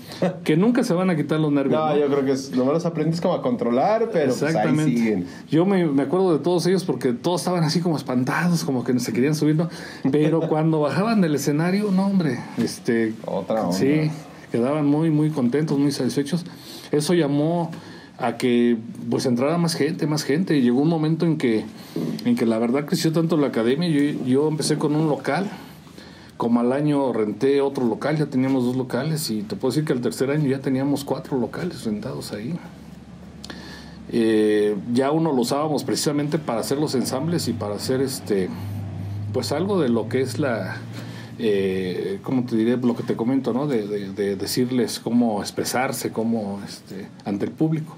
Que nunca se van a quitar los nervios. No, ¿no? yo creo que es, nomás los aprendes como a controlar, pero pues ahí Exactamente. siguen. Yo me, me acuerdo de todos ellos porque todos estaban así como espantados, como que se querían subir, ¿no? Pero cuando bajaban del escenario, no, hombre, este, Otra onda. sí, quedaban muy, muy contentos, muy satisfechos. Eso llamó a que pues entrara más gente, más gente. Y llegó un momento en que, en que la verdad creció tanto la academia. Yo, yo empecé con un local. Como al año renté otro local, ya teníamos dos locales y te puedo decir que al tercer año ya teníamos cuatro locales rentados ahí. Eh, ya uno lo usábamos precisamente para hacer los ensambles y para hacer este pues algo de lo que es la eh, ¿cómo te diré? lo que te comento ¿no? de, de- de decirles cómo expresarse cómo este ante el público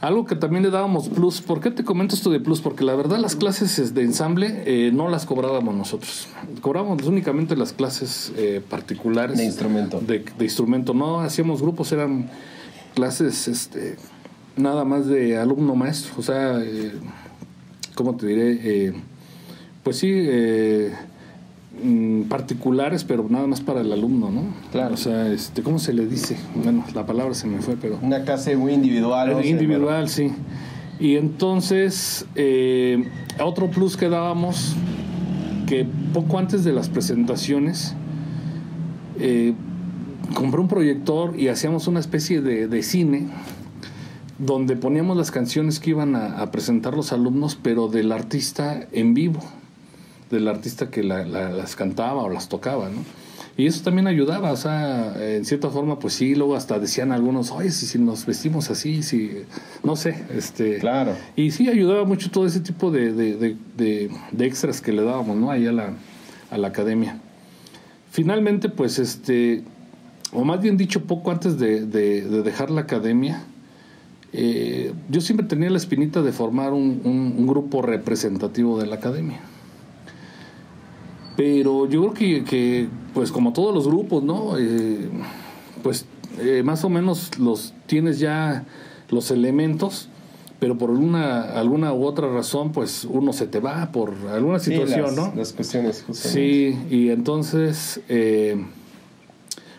algo que también le dábamos plus. ¿por qué te comento esto de plus? porque la verdad las clases de ensamble eh, no las cobrábamos nosotros. Cobrábamos únicamente las clases eh, particulares. De instrumento. de, de instrumento. No hacíamos grupos eran clases este nada más de alumno maestro. O sea eh, cómo te diré Eh, pues sí eh, mm, particulares pero nada más para el alumno no Claro. o sea este cómo se le dice bueno la palabra se me fue pero Una clase muy individual. no sé, individual sí. Y entonces eh, otro plus que dábamos que poco antes de las presentaciones eh, compré un proyector y hacíamos una especie de, de cine donde poníamos las canciones que iban a, a presentar los alumnos, pero del artista en vivo, del artista que la- la- las cantaba o las tocaba, ¿no? Y eso también ayudaba, o sea, en cierta forma, pues sí, luego hasta decían algunos, oye, si, si nos vestimos así, si, no sé, este... Claro. Y sí, ayudaba mucho todo ese tipo de, de, de- de- de extras que le dábamos, ¿no? Ahí a la, a la academia. Finalmente, pues, este, o más bien dicho, poco antes de, de- de dejar la academia, eh, yo siempre tenía la espinita de formar un, un- un grupo representativo de la academia. Pero yo creo que, que, pues como todos los grupos, ¿no? Eh, pues eh, más o menos los tienes ya los elementos, pero por una, alguna u otra razón, pues uno se te va por alguna Sí, situación, las, ¿no? Las cuestiones, justamente. Sí, y entonces, eh,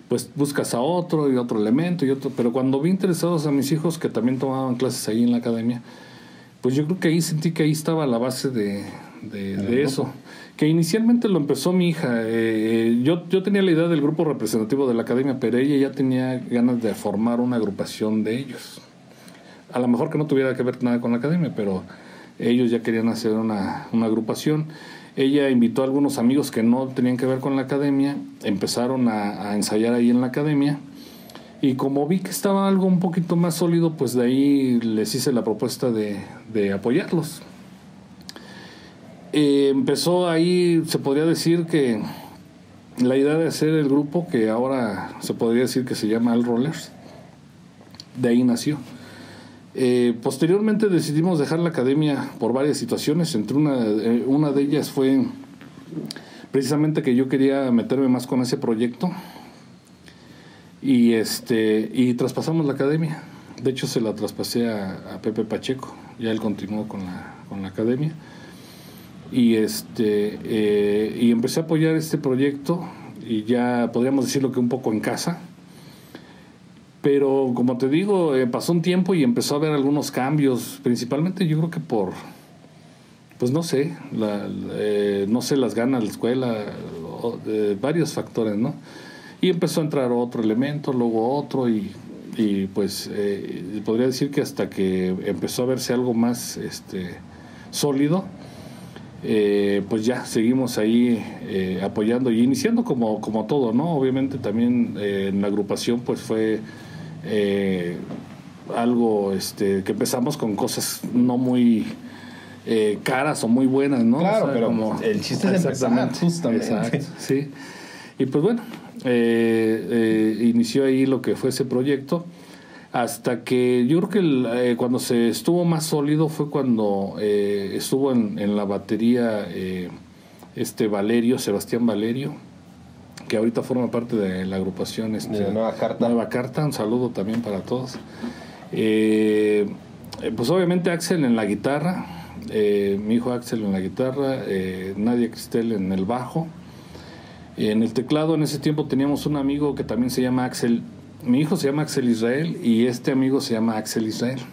pues buscas a otro y otro elemento y otro. Pero cuando vi interesados a mis hijos que también tomaban clases ahí en la academia, pues yo creo que ahí sentí que ahí estaba la base de, de- de eso. Que inicialmente lo empezó mi hija. Eh, yo, yo tenía la idea del grupo representativo de la academia, pero ella ya tenía ganas de formar una agrupación de ellos. A lo mejor que no tuviera que ver nada con la academia, pero ellos ya querían hacer una, una agrupación. Ella invitó a algunos amigos que no tenían que ver con la academia, empezaron a, a ensayar ahí en la academia. Y como vi que estaba algo un poquito más sólido, pues de ahí les hice la propuesta de, de apoyarlos. Eh, empezó ahí, se podría decir que la idea de hacer el grupo, que ahora se podría decir que se llama Al Rollers, de ahí nació. Eh, posteriormente decidimos dejar la academia por varias situaciones, entre una, eh, una de ellas fue precisamente que yo quería meterme más con ese proyecto y este y traspasamos la academia. De hecho se la traspasé a, a Pepe Pacheco, ya él continuó con la, con la academia y este eh, y empecé a apoyar este proyecto y ya podríamos decirlo que un poco en casa. Pero como te digo eh, pasó un tiempo y empezó a haber algunos cambios principalmente yo creo que por pues no sé la, eh, no sé las ganas de la escuela varios factores no y empezó a entrar otro elemento luego otro y, y pues podría decir que hasta que empezó a verse algo más este sólido eh, pues ya seguimos ahí eh, apoyando y iniciando como, como todo, ¿no? Obviamente también eh, en la agrupación pues fue algo este, que empezamos con cosas no muy caras o muy buenas, ¿no? Claro, pero como, el chiste es empezar, justamente. Exacto, sí. Y pues bueno, inició ahí lo que fue ese proyecto hasta que yo creo que eh, cuando se estuvo más sólido fue cuando eh, estuvo en, la batería eh, este Valerio, Sebastián Valerio, que ahorita forma parte de la agrupación este, Nueva Carta. Nueva Carta, un saludo también para todos. pues obviamente Axel en la guitarra, mi hijo Axel en la guitarra, Nadia Cristel en el bajo. En el teclado en ese tiempo teníamos un amigo que también se llama Axel mi hijo se llama Axel Israel y este amigo se llama Axel Israel.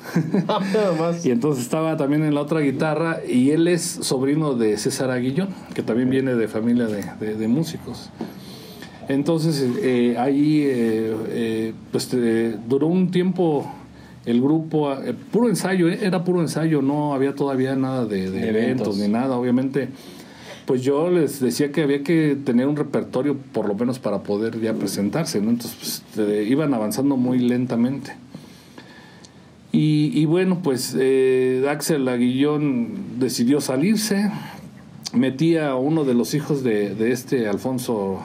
Ah, y entonces estaba también en la otra guitarra y él es sobrino de César Aguillón, que también viene de familia de, músicos. Entonces eh, ahí eh, eh, pues, duró un tiempo el grupo, puro ensayo, era puro ensayo, no había todavía nada de, eventos ni nada, obviamente pues yo les decía que había que tener un repertorio por lo menos para poder ya presentarse, ¿no? Entonces pues, iban avanzando muy lentamente. Y, bueno, pues eh, Axel Aguillón decidió salirse, metía a uno de los hijos de, este Alfonso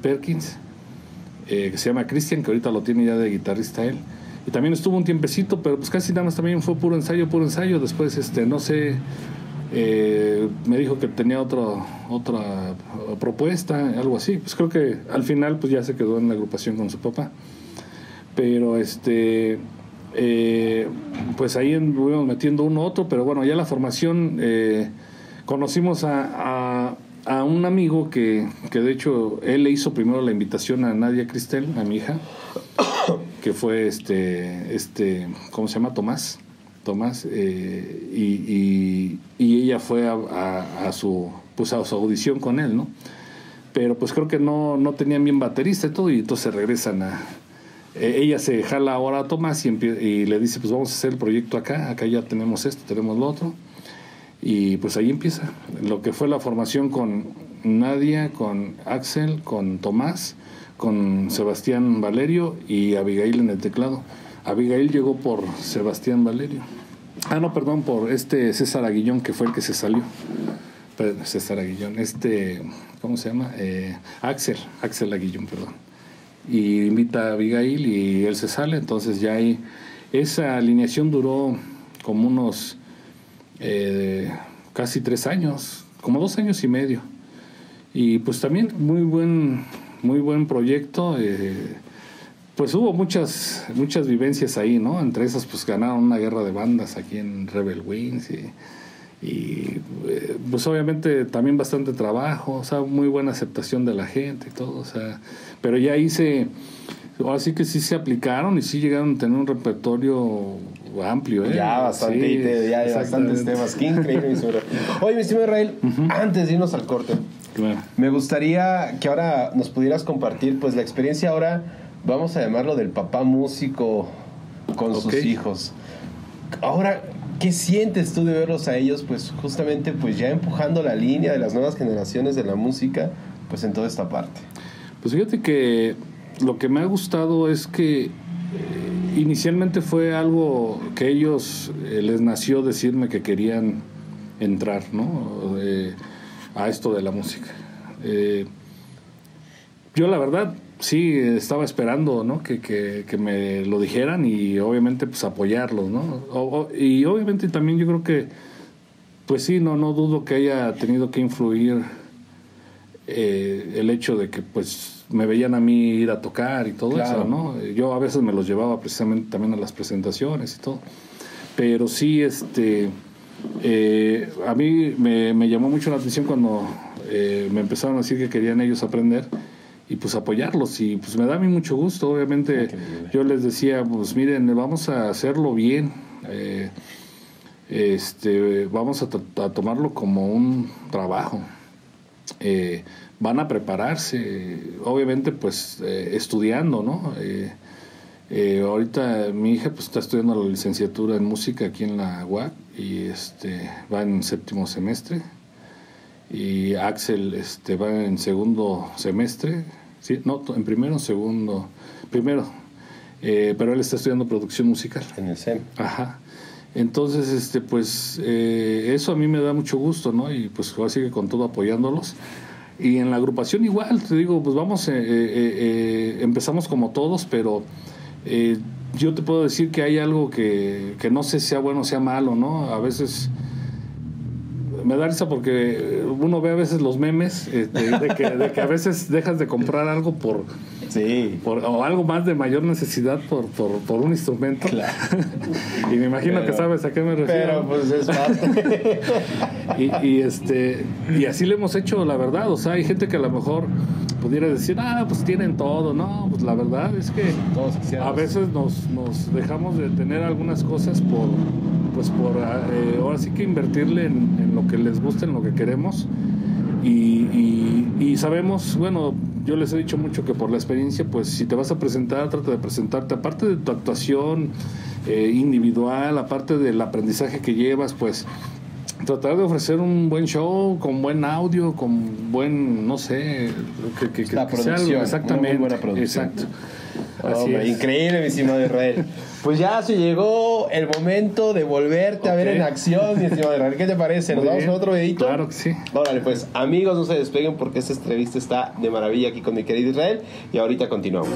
Perkins, eh, que se llama Cristian, que ahorita lo tiene ya de guitarrista él. Y también estuvo un tiempecito, pero pues casi nada más también fue puro ensayo, puro ensayo. Después, este, no sé, eh, me dijo que tenía otra otra propuesta, algo así. Pues creo que al final pues ya se quedó en la agrupación con su papá. Pero este eh, pues ahí estuvimos metiendo uno otro, pero bueno, ya la formación eh, conocimos a, a, un amigo que, que de hecho él le hizo primero la invitación a Nadia Cristel, a mi hija, que fue este, este, ¿cómo se llama? Tomás. Tomás, eh, y, y, ella fue a, a, su, pues a su audición con él, ¿no? Pero pues creo que no, no tenían bien baterista y todo, y entonces regresan a... Eh, ella se jala ahora a Tomás y, y, le dice, pues vamos a hacer el proyecto acá, acá ya tenemos esto, tenemos lo otro. Y pues ahí empieza lo que fue la formación con Nadia, con Axel, con Tomás, con Sebastián Valerio y Abigail en el teclado. Abigail llegó por Sebastián Valerio. Ah, no, perdón, por este César Aguillón, que fue el que se salió. César Aguillón, este, ¿cómo se llama? Eh, Axel, Axel Aguillón, perdón. Y invita a Abigail y él se sale, entonces ya ahí, esa alineación duró como unos eh, casi tres años, como dos años y medio. Y pues también muy buen, muy buen proyecto. Eh, pues hubo muchas, muchas vivencias ahí, ¿no? Entre esas, pues ganaron una guerra de bandas aquí en Rebel Wings y, y eh, pues obviamente también bastante trabajo, o sea, muy buena aceptación de la gente y todo, o sea, pero ya hice, ahora sí que sí se aplicaron y sí llegaron a tener un repertorio amplio, ¿eh? Ya, bastante, Sí, ya hay bastantes temas. Qué increíble. Oye, mi estimado Israel, antes de irnos al corte, Claro. me gustaría que ahora nos pudieras compartir pues la experiencia ahora, vamos a llamarlo del papá músico con sus hijos. Ahora, ¿qué sientes tú de verlos a ellos pues justamente pues ya empujando la línea de las nuevas generaciones de la música pues en toda esta parte? Pues fíjate que lo que me ha gustado es que eh, inicialmente fue algo que ellos eh, les nació decirme que querían entrar, ¿no? Eh, a esto de la música. Yo la verdad sí estaba esperando, ¿no? Que, que- que me lo dijeran y obviamente pues apoyarlos, ¿no? O- o- y obviamente también yo creo que pues sí, no, no dudo que haya tenido que influir eh, el hecho de que pues me veían a mí ir a tocar y todo Claro. eso, ¿no? Yo a veces me los llevaba precisamente también a las presentaciones y todo. Pero sí, este, eh, a mí me, me llamó mucho la atención cuando eh, me empezaron a decir que querían ellos aprender y pues apoyarlos y pues me da a mí mucho gusto, obviamente yo les decía, pues miren, vamos a hacerlo bien. eh, este, vamos a, to- a tomarlo como un trabajo. Eh, van a prepararse, obviamente pues eh, estudiando, ¿no? Eh, eh, ahorita mi hija pues está estudiando la licenciatura en música aquí en la UAC y este va en séptimo semestre y Axel este va en segundo semestre, sí, no, en primero, segundo, primero, eh, pero él está estudiando producción musical. En el SEM. Ajá. Entonces, este, pues, eh, eso a mí me da mucho gusto, ¿no? Y pues así que con todo apoyándolos. Y en la agrupación igual, te digo, pues vamos, eh, eh, eh, empezamos como todos, pero eh, yo te puedo decir que hay algo que, que no sé si sea bueno o sea malo, ¿no? A veces me da risa porque uno ve a veces los memes este, de, que, de que a veces dejas de comprar algo por, Sí. por- o algo más de mayor necesidad por, por, por un instrumento. y me imagino Pero- que sabes a qué me refiero. Pero pues es parte. y, y, este y así le hemos hecho, la verdad. O sea, hay gente que a lo mejor pudiera decir, ah, pues tienen todo. No, pues la verdad es que Todos a veces nos, nos dejamos de tener algunas cosas por, pues por, eh, ahora sí que invertirle en, en lo que les gusta, en lo que queremos. Y, y- y sabemos, bueno, yo les he dicho mucho que por la experiencia, pues si te vas a presentar, trata de presentarte, aparte de tu actuación eh, individual, aparte del aprendizaje que llevas, pues tratar de ofrecer un buen show, con buen audio, con buen, no sé, que, que, que- La que sea algo- producción, exactamente. una muy buena producción. Exacto. Así Hombre, es. Increíble, mi estimado Israel. Pues ya se llegó el momento de volverte a ver en acción, mi estimado Israel. ¿Qué te parece? ¿Nos a otro videito? Claro que sí. Órale, pues amigos, no se despeguen porque esta entrevista está de maravilla aquí con mi querido Israel. Y ahorita continuamos.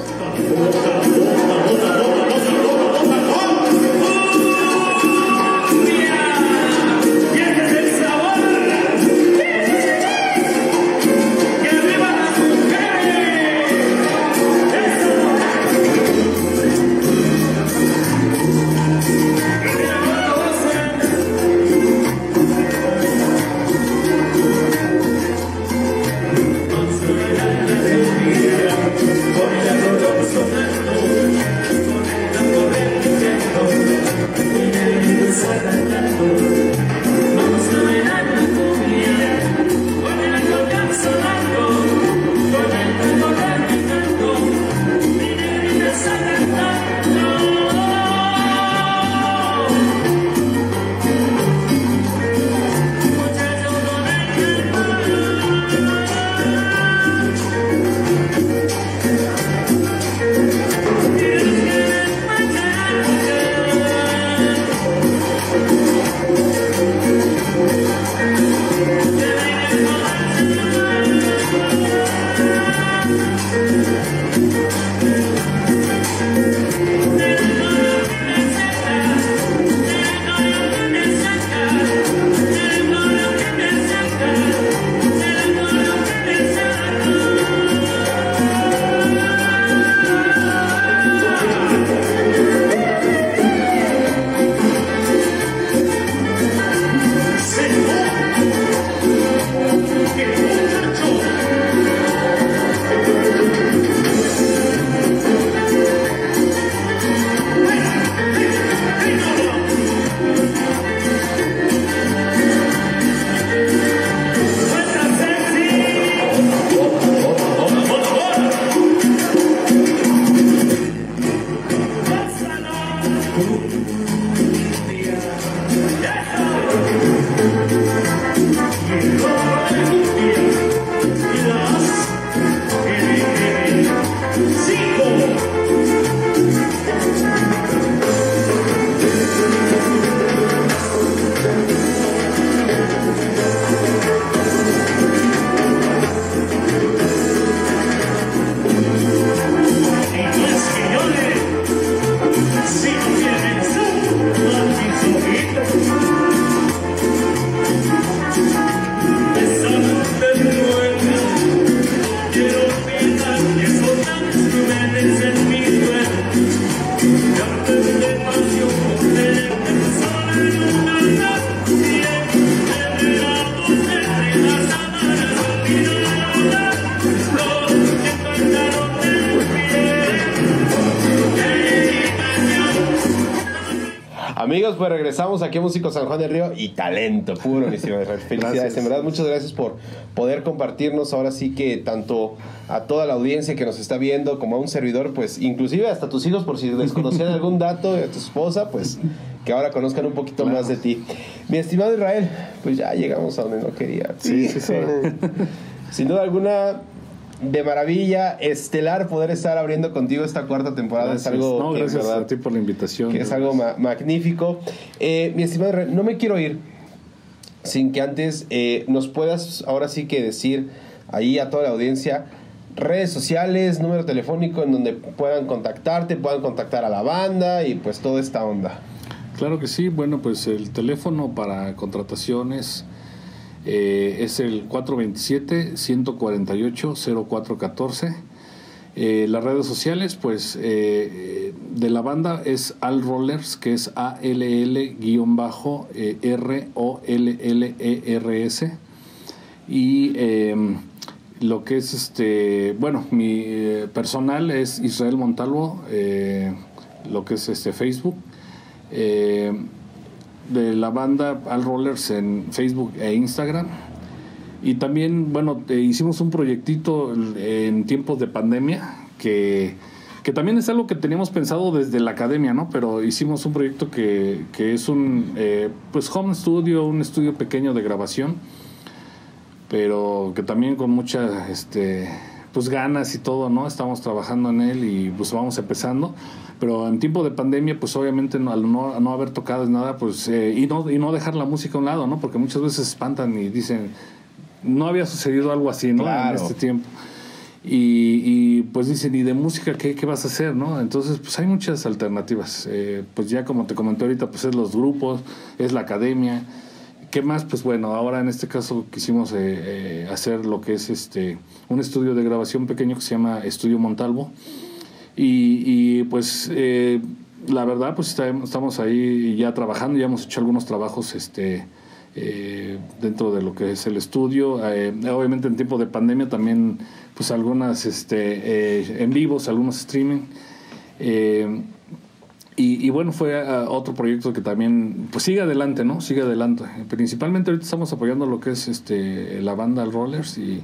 Amigos, pues regresamos aquí a Músico San Juan del Río y talento puro, mis estimados. Felicidades. Gracias. En verdad, muchas gracias por poder compartirnos ahora sí que tanto a toda la audiencia que nos está viendo como a un servidor, pues inclusive hasta tus hijos, por si desconocían algún dato de tu esposa, pues que ahora conozcan un poquito más de ti. Mi estimado Israel, pues ya llegamos a donde no quería. Sí, sí, sí. Sin duda alguna, de maravilla, estelar poder estar abriendo contigo esta cuarta temporada. Gracias. Es algo no, que, gracias verdad, a ti por la invitación. que es algo ma- magnífico. Eh, mi estimado no me quiero ir sin que antes eh, nos puedas ahora sí que decir ahí a toda la audiencia redes sociales, número telefónico en donde puedan contactarte, puedan contactar a la banda y pues toda esta onda. Claro que sí. Bueno, pues el teléfono para contrataciones eh, es el 427-148-0414. Eh, las redes sociales, pues, eh, de la banda es Al Rollers, que es A-L-L-R-O-L-L-E-R-S. Y eh, lo que es, este, bueno, mi personal es Israel Montalvo, lo que es este Facebook. De la banda Al Rollers en Facebook e Instagram. Y también, bueno, eh, hicimos un proyectito en tiempos de pandemia que, que también es algo que teníamos pensado desde la academia, ¿no? Pero hicimos un proyecto que, que es un, eh, pues, home studio, un estudio pequeño de grabación, pero que también con mucha, este, pues, ganas y todo, ¿no? Estamos trabajando en él y pues vamos empezando. Pero en tiempo de pandemia, pues obviamente no, al no, no haber tocado nada, pues, eh, y, no, y no dejar la música a un lado, ¿no? Porque muchas veces espantan y dicen, no había sucedido algo así, ¿no? Claro. En este tiempo. Y, y, pues dicen, ¿y de música qué, qué vas a hacer, no? Entonces, pues hay muchas alternativas. Eh, pues ya como te comenté ahorita, pues es los grupos, es la academia. ¿Qué más? Pues bueno, ahora en este caso quisimos eh, eh, hacer lo que es este un estudio de grabación pequeño que se llama Estudio Montalvo. Y, pues eh, la verdad, pues estamos ahí ya trabajando, ya hemos hecho algunos trabajos este, eh, dentro de lo que es el estudio. Obviamente en tiempo de pandemia también, pues algunas este, en vivos, algunos streaming. Y, bueno, fue ah, otro proyecto que también, pues sigue adelante, ¿no? Sigue adelante. Principalmente ahorita estamos apoyando lo que es este la banda Rollers y,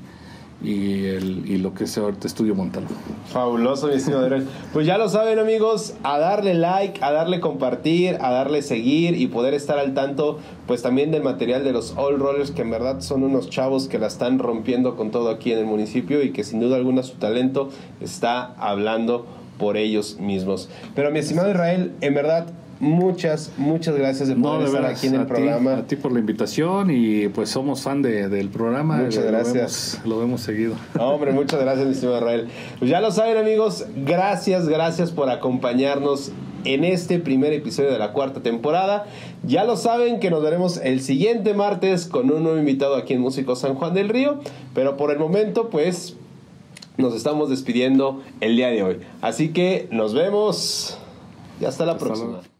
y, el, y lo que es ahorita Estudio Montalvo. Fabuloso, mi estimado. Pues ya lo saben, amigos, a darle like, a darle compartir, a darle seguir y poder estar al tanto, pues también del material de los All Rollers, que en verdad son unos chavos que la están rompiendo con todo aquí en el municipio y que sin duda alguna su talento está hablando por ellos mismos. Pero mi estimado Israel, en verdad, muchas, muchas gracias de poder No, de estar veras, aquí en el a ti- programa. a ti por la invitación y pues somos fan de- del programa. Muchas Lo gracias. vemos- Lo vemos, seguido. No, hombre, muchas gracias, mi estimado Israel. Pues ya lo saben, amigos, gracias, gracias por acompañarnos en este primer episodio de la cuarta temporada. Ya lo saben que nos veremos el siguiente martes con un nuevo invitado aquí en Músico San Juan del Río, pero por el momento, pues, nos estamos despidiendo el día de hoy. Así que nos vemos y hasta la Hasta próxima. luego.